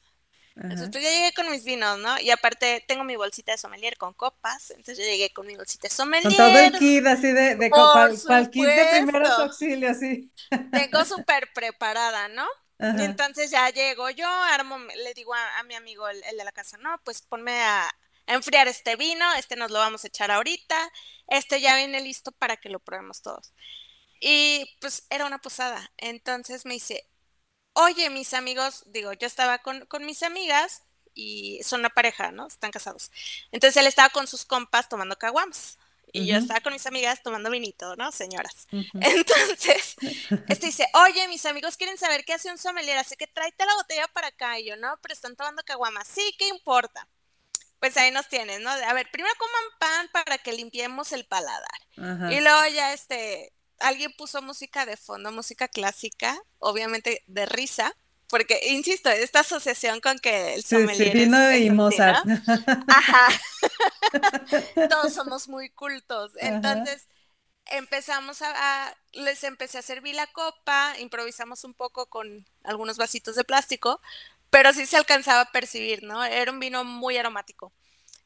Entonces, Ajá. pues ya llegué con mis vinos, ¿no? Y aparte tengo mi bolsita de sommelier con copas. Entonces yo llegué con mi bolsita de Con todo sommelier. el kit así de, de para el kit de primeros auxilios, sí. Vengo [LAUGHS] súper preparada, ¿no? Y entonces ya llego yo, armo, le digo a, a mi amigo, el, el, de la casa, no, pues ponme a, a, enfriar este vino, este nos lo vamos a echar ahorita, este ya viene listo para que lo probemos todos. Y pues era una posada. Entonces me dice, oye, mis amigos, digo, yo estaba con, con mis amigas y son una pareja, ¿no? Están casados. Entonces él estaba con sus compas tomando caguamas y yo estaba con mis amigas tomando vinito, ¿no? Señoras. [LAUGHS] Entonces, este dice, oye, mis amigos quieren saber qué hace un sommelier, así que tráete la botella para acá. Y yo, no, pero están tomando caguamas. Sí, ¿qué importa? Pues ahí nos tienes, ¿no? A ver, primero coman pan para que limpiemos el paladar. Y luego ya este, alguien puso música de fondo, música clásica, obviamente de risa, porque, insisto, esta asociación con que el Sí, sí, sommelier es. Ajá, [LAUGHS] todos somos muy cultos. [LAUGHS] Ajá. Entonces, empezamos a, a, les empecé a servir la copa, improvisamos un poco con algunos vasitos de plástico, pero sí se alcanzaba a percibir, ¿no? Era un vino muy aromático.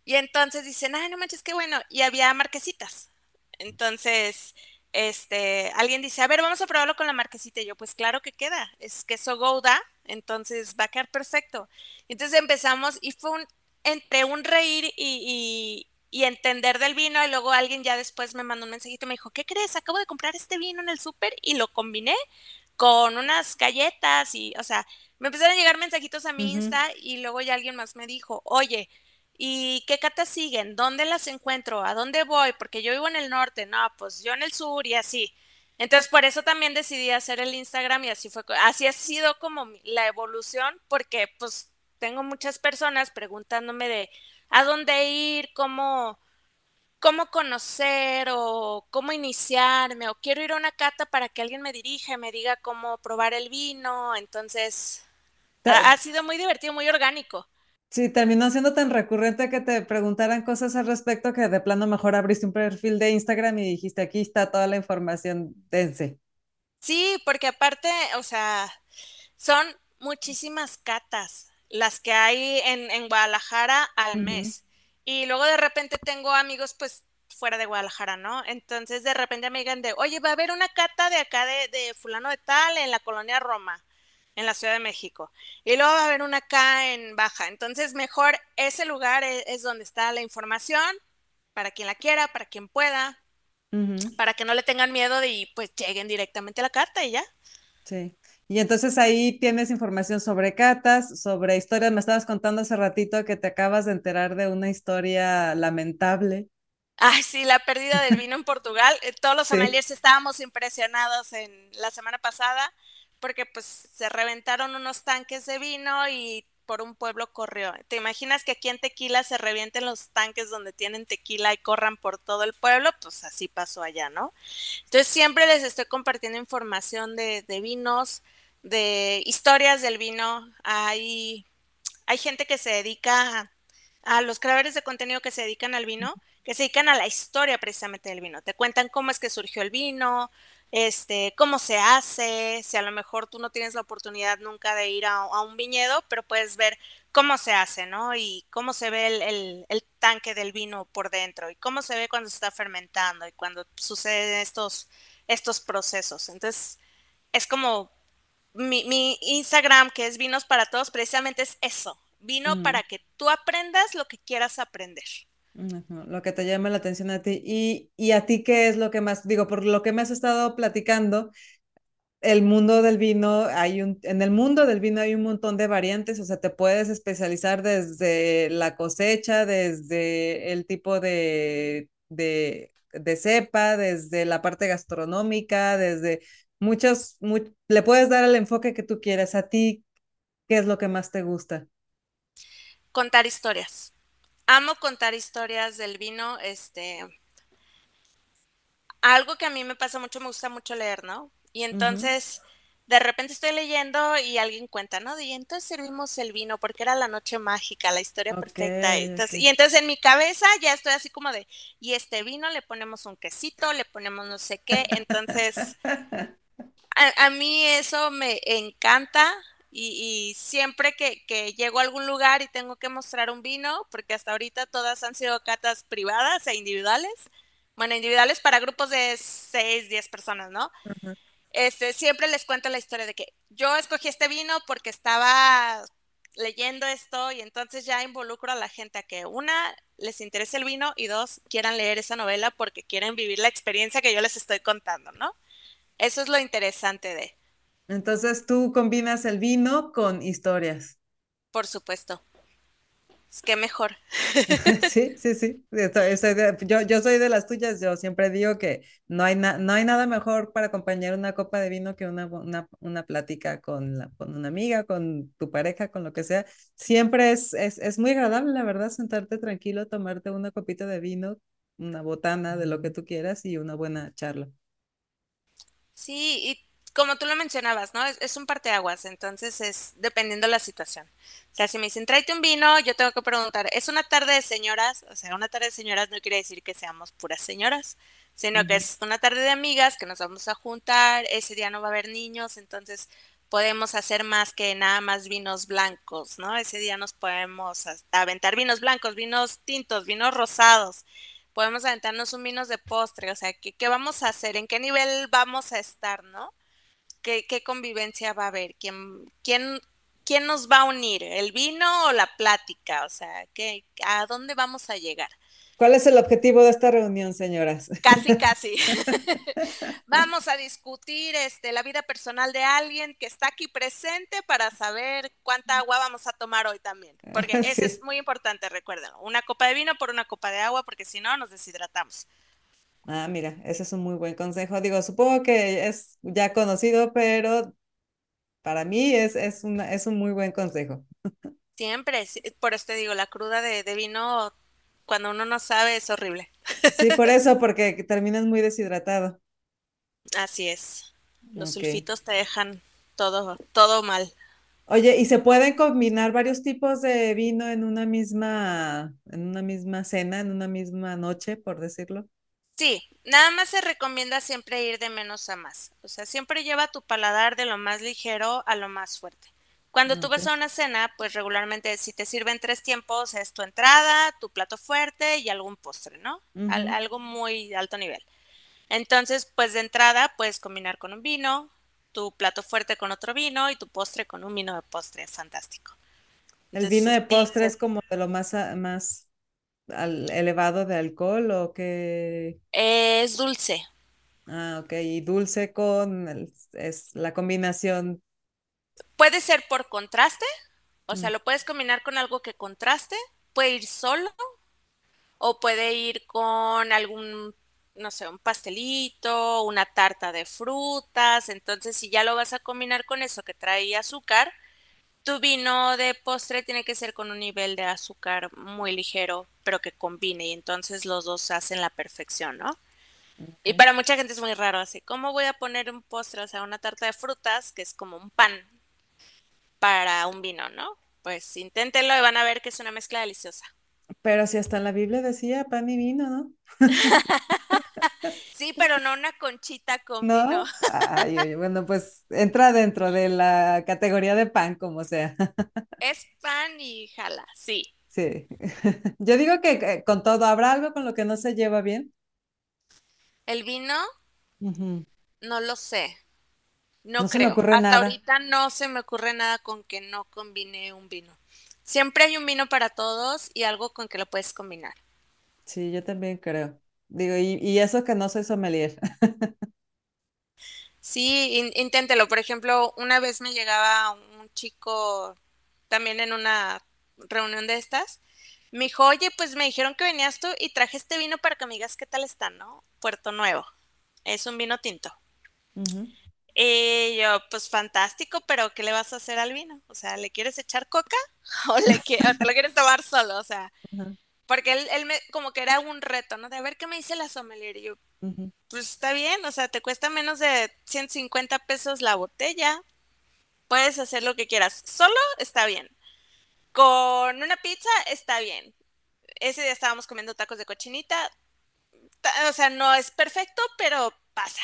Y entonces dicen, ay, no manches, qué bueno. Y había marquesitas. Entonces, este, alguien dice, a ver, vamos a probarlo con la marquesita. Y yo, pues claro que queda, es queso Gouda, entonces va a quedar perfecto. Entonces empezamos y fue un, entre un reír y, y, y, entender del vino. Y luego alguien ya después me mandó un mensajito y me dijo, ¿qué crees? Acabo de comprar este vino en el súper y lo combiné con unas galletas y, o sea, me empezaron a llegar mensajitos a mi Insta y luego ya alguien más me dijo, oye, ¿y qué catas siguen? ¿Dónde las encuentro? ¿A dónde voy? Porque yo vivo en el norte, no, pues yo en el sur y así. Entonces, por eso también decidí hacer el Instagram y así fue, así ha sido como la evolución, porque pues tengo muchas personas preguntándome de a dónde ir, cómo, cómo conocer o cómo iniciarme o quiero ir a una cata para que alguien me dirija, me diga cómo probar el vino. Entonces, ha, sido muy divertido, muy orgánico. Sí, terminó siendo tan recurrente que te preguntaran cosas al respecto que de plano mejor abriste un perfil de Instagram y dijiste, aquí está toda la información, dense. Sí, porque aparte, o sea, son muchísimas catas las que hay en, en Guadalajara al mes. Y luego de repente tengo amigos, pues, fuera de Guadalajara, ¿no? Entonces de repente me digan de, oye, va a haber una cata de acá de, de fulano de tal en la colonia Roma, en la Ciudad de México. Y luego va a haber una acá en Baja. Entonces mejor ese lugar es, es donde está la información para quien la quiera, para quien pueda, ujú. para que no le tengan miedo de y pues lleguen directamente a la cata y ya. Sí. Y entonces ahí tienes información sobre catas, sobre historias. Me estabas contando hace ratito que te acabas de enterar de una historia lamentable. Ay, sí, la pérdida del vino en [LAUGHS] Portugal. Eh, todos los Sí. sommeliers estábamos impresionados en la semana pasada porque pues se reventaron unos tanques de vino y por un pueblo corrió. ¿Te imaginas que aquí en Tequila se revienten los tanques donde tienen tequila y corran por todo el pueblo? Pues así pasó allá, ¿no? Entonces siempre les estoy compartiendo información de, de vinos, de historias del vino. Hay, hay gente que se dedica a a los creadores de contenido que se dedican al vino, que se dedican a la historia precisamente del vino. Te cuentan cómo es que surgió el vino, este, cómo se hace, si a lo mejor tú no tienes la oportunidad nunca de ir a, a un viñedo, pero puedes ver cómo se hace, ¿no? Y cómo se ve el, el, el, tanque del vino por dentro y cómo se ve cuando se está fermentando y cuando suceden estos, estos procesos. Entonces, es como mi, mi Instagram, que es Vinos para Todos, precisamente es eso, vino Mm. para que tú aprendas lo que quieras aprender. Lo que te llama la atención a ti. Y, y a ti, ¿qué es lo que más, digo, por lo que me has estado platicando, el mundo del vino, hay un, en el mundo del vino hay un montón de variantes, o sea, te puedes especializar desde la cosecha, desde el tipo de, de, de cepa, desde la parte gastronómica, desde muchos, mu- le puedes dar el enfoque que tú quieras. A ti, ¿qué es lo que más te gusta? Contar historias. Amo contar historias del vino, este, algo que a mí me pasa mucho, me gusta mucho leer, ¿no? Y entonces, de repente estoy leyendo y alguien cuenta, ¿no? Y entonces servimos el vino porque era la noche mágica, la historia perfecta. Y entonces, ok. y entonces en mi cabeza ya estoy así como de, y este vino le ponemos un quesito, le ponemos no sé qué. Entonces, [LAUGHS] a, a mí eso me encanta. Y, y siempre que, que, llego a algún lugar y tengo que mostrar un vino, porque hasta ahorita todas han sido catas privadas e individuales, bueno, individuales para grupos de 6, 10 personas, ¿no? Este, siempre les cuento la historia de que yo escogí este vino porque estaba leyendo esto y entonces ya involucro a la gente a que una les interese el vino y dos quieran leer esa novela porque quieren vivir la experiencia que yo les estoy contando, ¿no? Eso es lo interesante de, Entonces tú combinas el vino con historias. por supuesto. Es que mejor. [LAUGHS] [LAUGHS] Sí, sí, sí. Estoy- soy de- yo, yo soy de las tuyas. Yo siempre digo que no hay, na- no hay nada mejor para acompañar una copa de vino que una, una, una plática con, la- con una amiga, con tu pareja, con lo que sea. Siempre es, es, es muy agradable, la verdad, sentarte tranquilo, tomarte una copita de vino, una botana de lo que tú quieras y una buena charla. Sí, y como tú lo mencionabas, ¿no? Es, es un parteaguas, entonces es dependiendo la situación. O sea, si me dicen, tráete un vino, yo tengo que preguntar, ¿es una tarde de señoras? O sea, una tarde de señoras no quiere decir que seamos puras señoras, sino que es una tarde de amigas que nos vamos a juntar, ese día no va a haber niños, entonces podemos hacer más que nada más vinos blancos, ¿no? Ese día nos podemos aventar vinos blancos, vinos tintos, vinos rosados podemos aventarnos un vinos de postre, o sea, ¿qué, ¿qué, vamos a hacer? ¿En qué nivel vamos a estar, no? ¿Qué, qué convivencia va a haber? ¿Quién, quién, ¿Quién nos va a unir? ¿El vino o la plática? O sea, ¿qué, ¿a dónde vamos a llegar? ¿Cuál es el objetivo de esta reunión, señoras? Casi, casi. [LAUGHS] Vamos a discutir este, la vida personal de alguien que está aquí presente para saber cuánta agua vamos a tomar hoy también. Porque eso es muy importante, recuerden. Una copa de vino por una copa de agua, porque si no nos deshidratamos. Ah, mira, ese es un muy buen consejo. Digo, supongo que es ya conocido, pero para mí es, es, una, es un muy buen consejo. Siempre, por eso te digo, la cruda de, de vino, cuando uno no sabe, es horrible. Sí, por [LAUGHS] eso, porque terminas muy deshidratado. Así es. Los sulfitos te dejan todo, todo mal. Oye, ¿y se pueden combinar varios tipos de vino en una misma, en una misma cena, en una misma noche, por decirlo? Sí, nada más se recomienda siempre ir de menos a más. O sea, siempre lleva tu paladar de lo más ligero a lo más fuerte. Cuando tú Ok. vas a una cena, pues regularmente si te sirven tres tiempos es tu entrada, tu plato fuerte y algún postre, ¿no? Al, algo muy alto nivel. Entonces, pues de entrada puedes combinar con un vino, tu plato fuerte con otro vino y tu postre con un vino de postre. Es fantástico. ¿El vino de postre es como de lo más, más al- elevado de alcohol o qué? es dulce. Ah, ok. Y dulce con el- es la combinación. Puede ser por contraste, o sea, Mm, lo puedes combinar con algo que contraste, puede ir solo o puede ir con algún, no sé, un pastelito, una tarta de frutas. Entonces, si ya lo vas a combinar con eso que trae azúcar, tu vino de postre tiene que ser con un nivel de azúcar muy ligero, pero que combine y entonces los dos hacen la perfección, ¿no? Y para mucha gente es muy raro así, ¿cómo voy a poner un postre, o sea, una tarta de frutas, que es como un pan para un vino, ¿no? Pues inténtenlo y van a ver que es una mezcla deliciosa. Pero si hasta en la Biblia decía pan y vino, ¿no? [LAUGHS] Sí, pero no una conchita con vino. ¿No? Ay, oye, bueno, pues entra dentro de la categoría de pan, como sea. Es pan y jala, sí. Sí. [LAUGHS] Yo digo que que con todo, ¿habrá algo con lo que no se lleva bien? El vino, Ujú. no lo sé, No no se me creo. ocurre Hasta nada. ahorita no se me ocurre nada con que no combine un vino. Siempre hay un vino para todos y algo con que lo puedes combinar. Sí, yo también creo. Digo, y, y eso que no soy sommelier. [LAUGHS] Sí, in- inténtelo. Por ejemplo, una vez me llegaba un chico también en una reunión de estas. Me dijo, oye, pues me dijeron que venías tú y traje este vino para que me digas qué tal está, ¿no? Puerto Nuevo. Es un vino tinto. Y yo, pues fantástico, pero ¿qué le vas a hacer al vino? O sea, ¿le quieres echar coca [LAUGHS] o, le o te lo quieres tomar solo? O sea, porque él, él me, como que era un reto, ¿no? De a ver qué me dice la sommelier. Y yo, pues está bien, o sea, te cuesta menos de 150 pesos la botella. Puedes hacer lo que quieras. Solo está bien. Con una pizza está bien. Ese día estábamos comiendo tacos de cochinita. Ta- O sea, no es perfecto, pero pasa.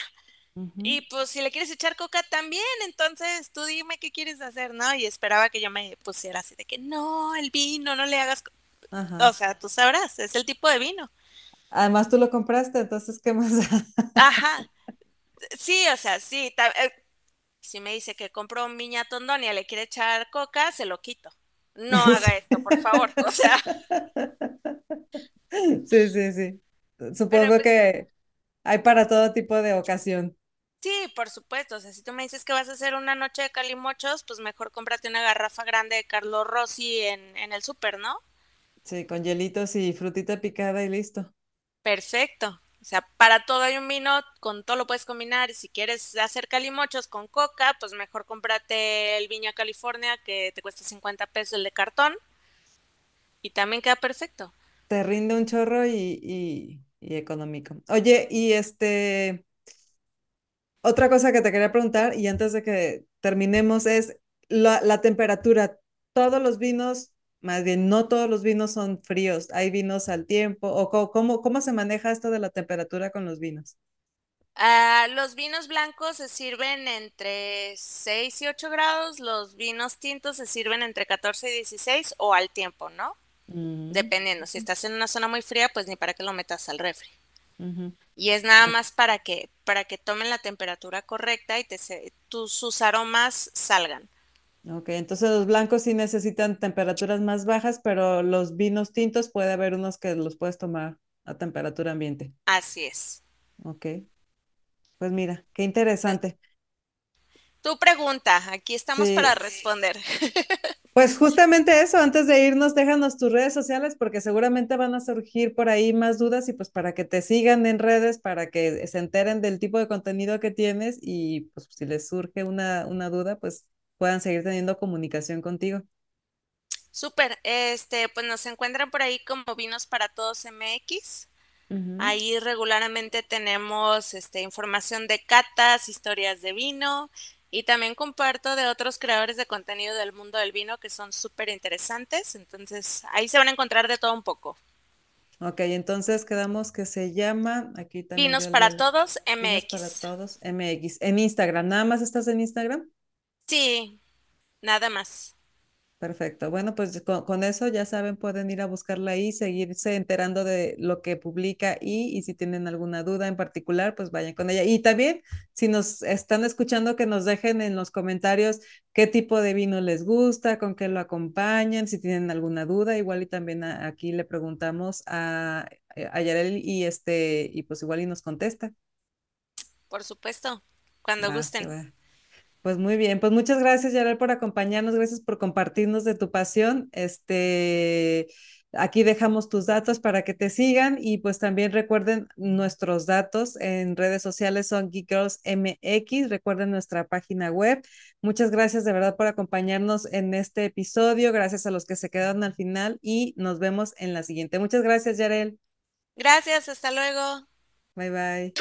Y pues si le quieres echar coca también, entonces tú dime qué quieres hacer, ¿no? Y esperaba que yo me pusiera así de que no, el vino, no le hagas... co-". O sea, tú sabrás, es el tipo de vino. Además tú lo compraste, entonces, ¿qué más? [LAUGHS] Ajá, sí, o sea, sí. eh, si me dice que compró un viña Tondonia, le quiere echar coca, se lo quito. No haga esto, por favor. O sea, [LAUGHS] Sí, sí, sí. Supongo pues que hay para todo tipo de ocasión. sí, por supuesto. O sea, si tú me dices que vas a hacer una noche de calimochos, pues mejor cómprate una garrafa grande de Carlo Rossi en, en el súper, ¿no? Sí, con hielitos y frutita picada y listo. Perfecto. O sea, para todo hay un vino, con todo lo puedes combinar. Si quieres hacer calimochos con coca, pues mejor cómprate el Viña California que te cuesta 50 pesos el de cartón y también queda perfecto. Te rinde un chorro y, y, económico. Oye, y este, otra cosa que te quería preguntar, y antes de que terminemos, es la temperatura. Todos los vinos, más bien, no todos los vinos son fríos. Hay vinos al tiempo. ¿O cómo, cómo se maneja esto de la temperatura con los vinos? Ah, los vinos blancos se sirven entre 6 y 8 grados, los vinos tintos se sirven entre 14 y 16 o al tiempo, ¿no? Ujú, Dependiendo, si estás en una zona muy fría, pues ni para qué lo metas al refri. Y es nada más para que, para que tomen la temperatura correcta y te se- tus, sus aromas salgan. Ok, entonces los blancos sí necesitan temperaturas más bajas, pero los vinos tintos puede haber unos que los puedes tomar a temperatura ambiente. Así es. Ok, pues mira, qué interesante. tu pregunta, aquí estamos para responder. [LAUGHS] pues justamente eso, antes de irnos, déjanos tus redes sociales porque seguramente van a surgir por ahí más dudas y pues para que te sigan en redes, para que se enteren del tipo de contenido que tienes y pues si les surge una, una duda, pues puedan seguir teniendo comunicación contigo. Súper, este, pues nos encuentran por ahí como Vinos para Todos MX. Ahí regularmente tenemos este, información de catas, historias de vino y también comparto de otros creadores de contenido del mundo del vino que son súper interesantes. Entonces ahí se van a encontrar de todo un poco. Ok, entonces quedamos que se llama, aquí también Vinos para Todos Vinos para MX. Todos MX, en Instagram, ¿nada más estás en Instagram? Sí, nada más. Perfecto. Bueno, pues con, con eso ya saben, pueden ir a buscarla ahí, seguirse enterando de lo que publica y, y si tienen alguna duda en particular, pues vayan con ella. Y también, si nos están escuchando, que nos dejen en los comentarios qué tipo de vino les gusta, con qué lo acompañan, si tienen alguna duda, igual y también a- aquí le preguntamos a, a Yareli y este, y pues igual y nos contesta. Por supuesto, cuando gusten. Pues muy bien, pues muchas gracias, Yarel, por acompañarnos, gracias por compartirnos de tu pasión. Este, aquí dejamos tus datos para que te sigan y pues también recuerden nuestros datos en redes sociales son Geek Girls MX, recuerden nuestra página web. Muchas gracias de verdad por acompañarnos en este episodio, gracias a los que se quedaron al final y nos vemos en la siguiente. Muchas gracias, Yarel. Gracias, hasta luego. Bye bye.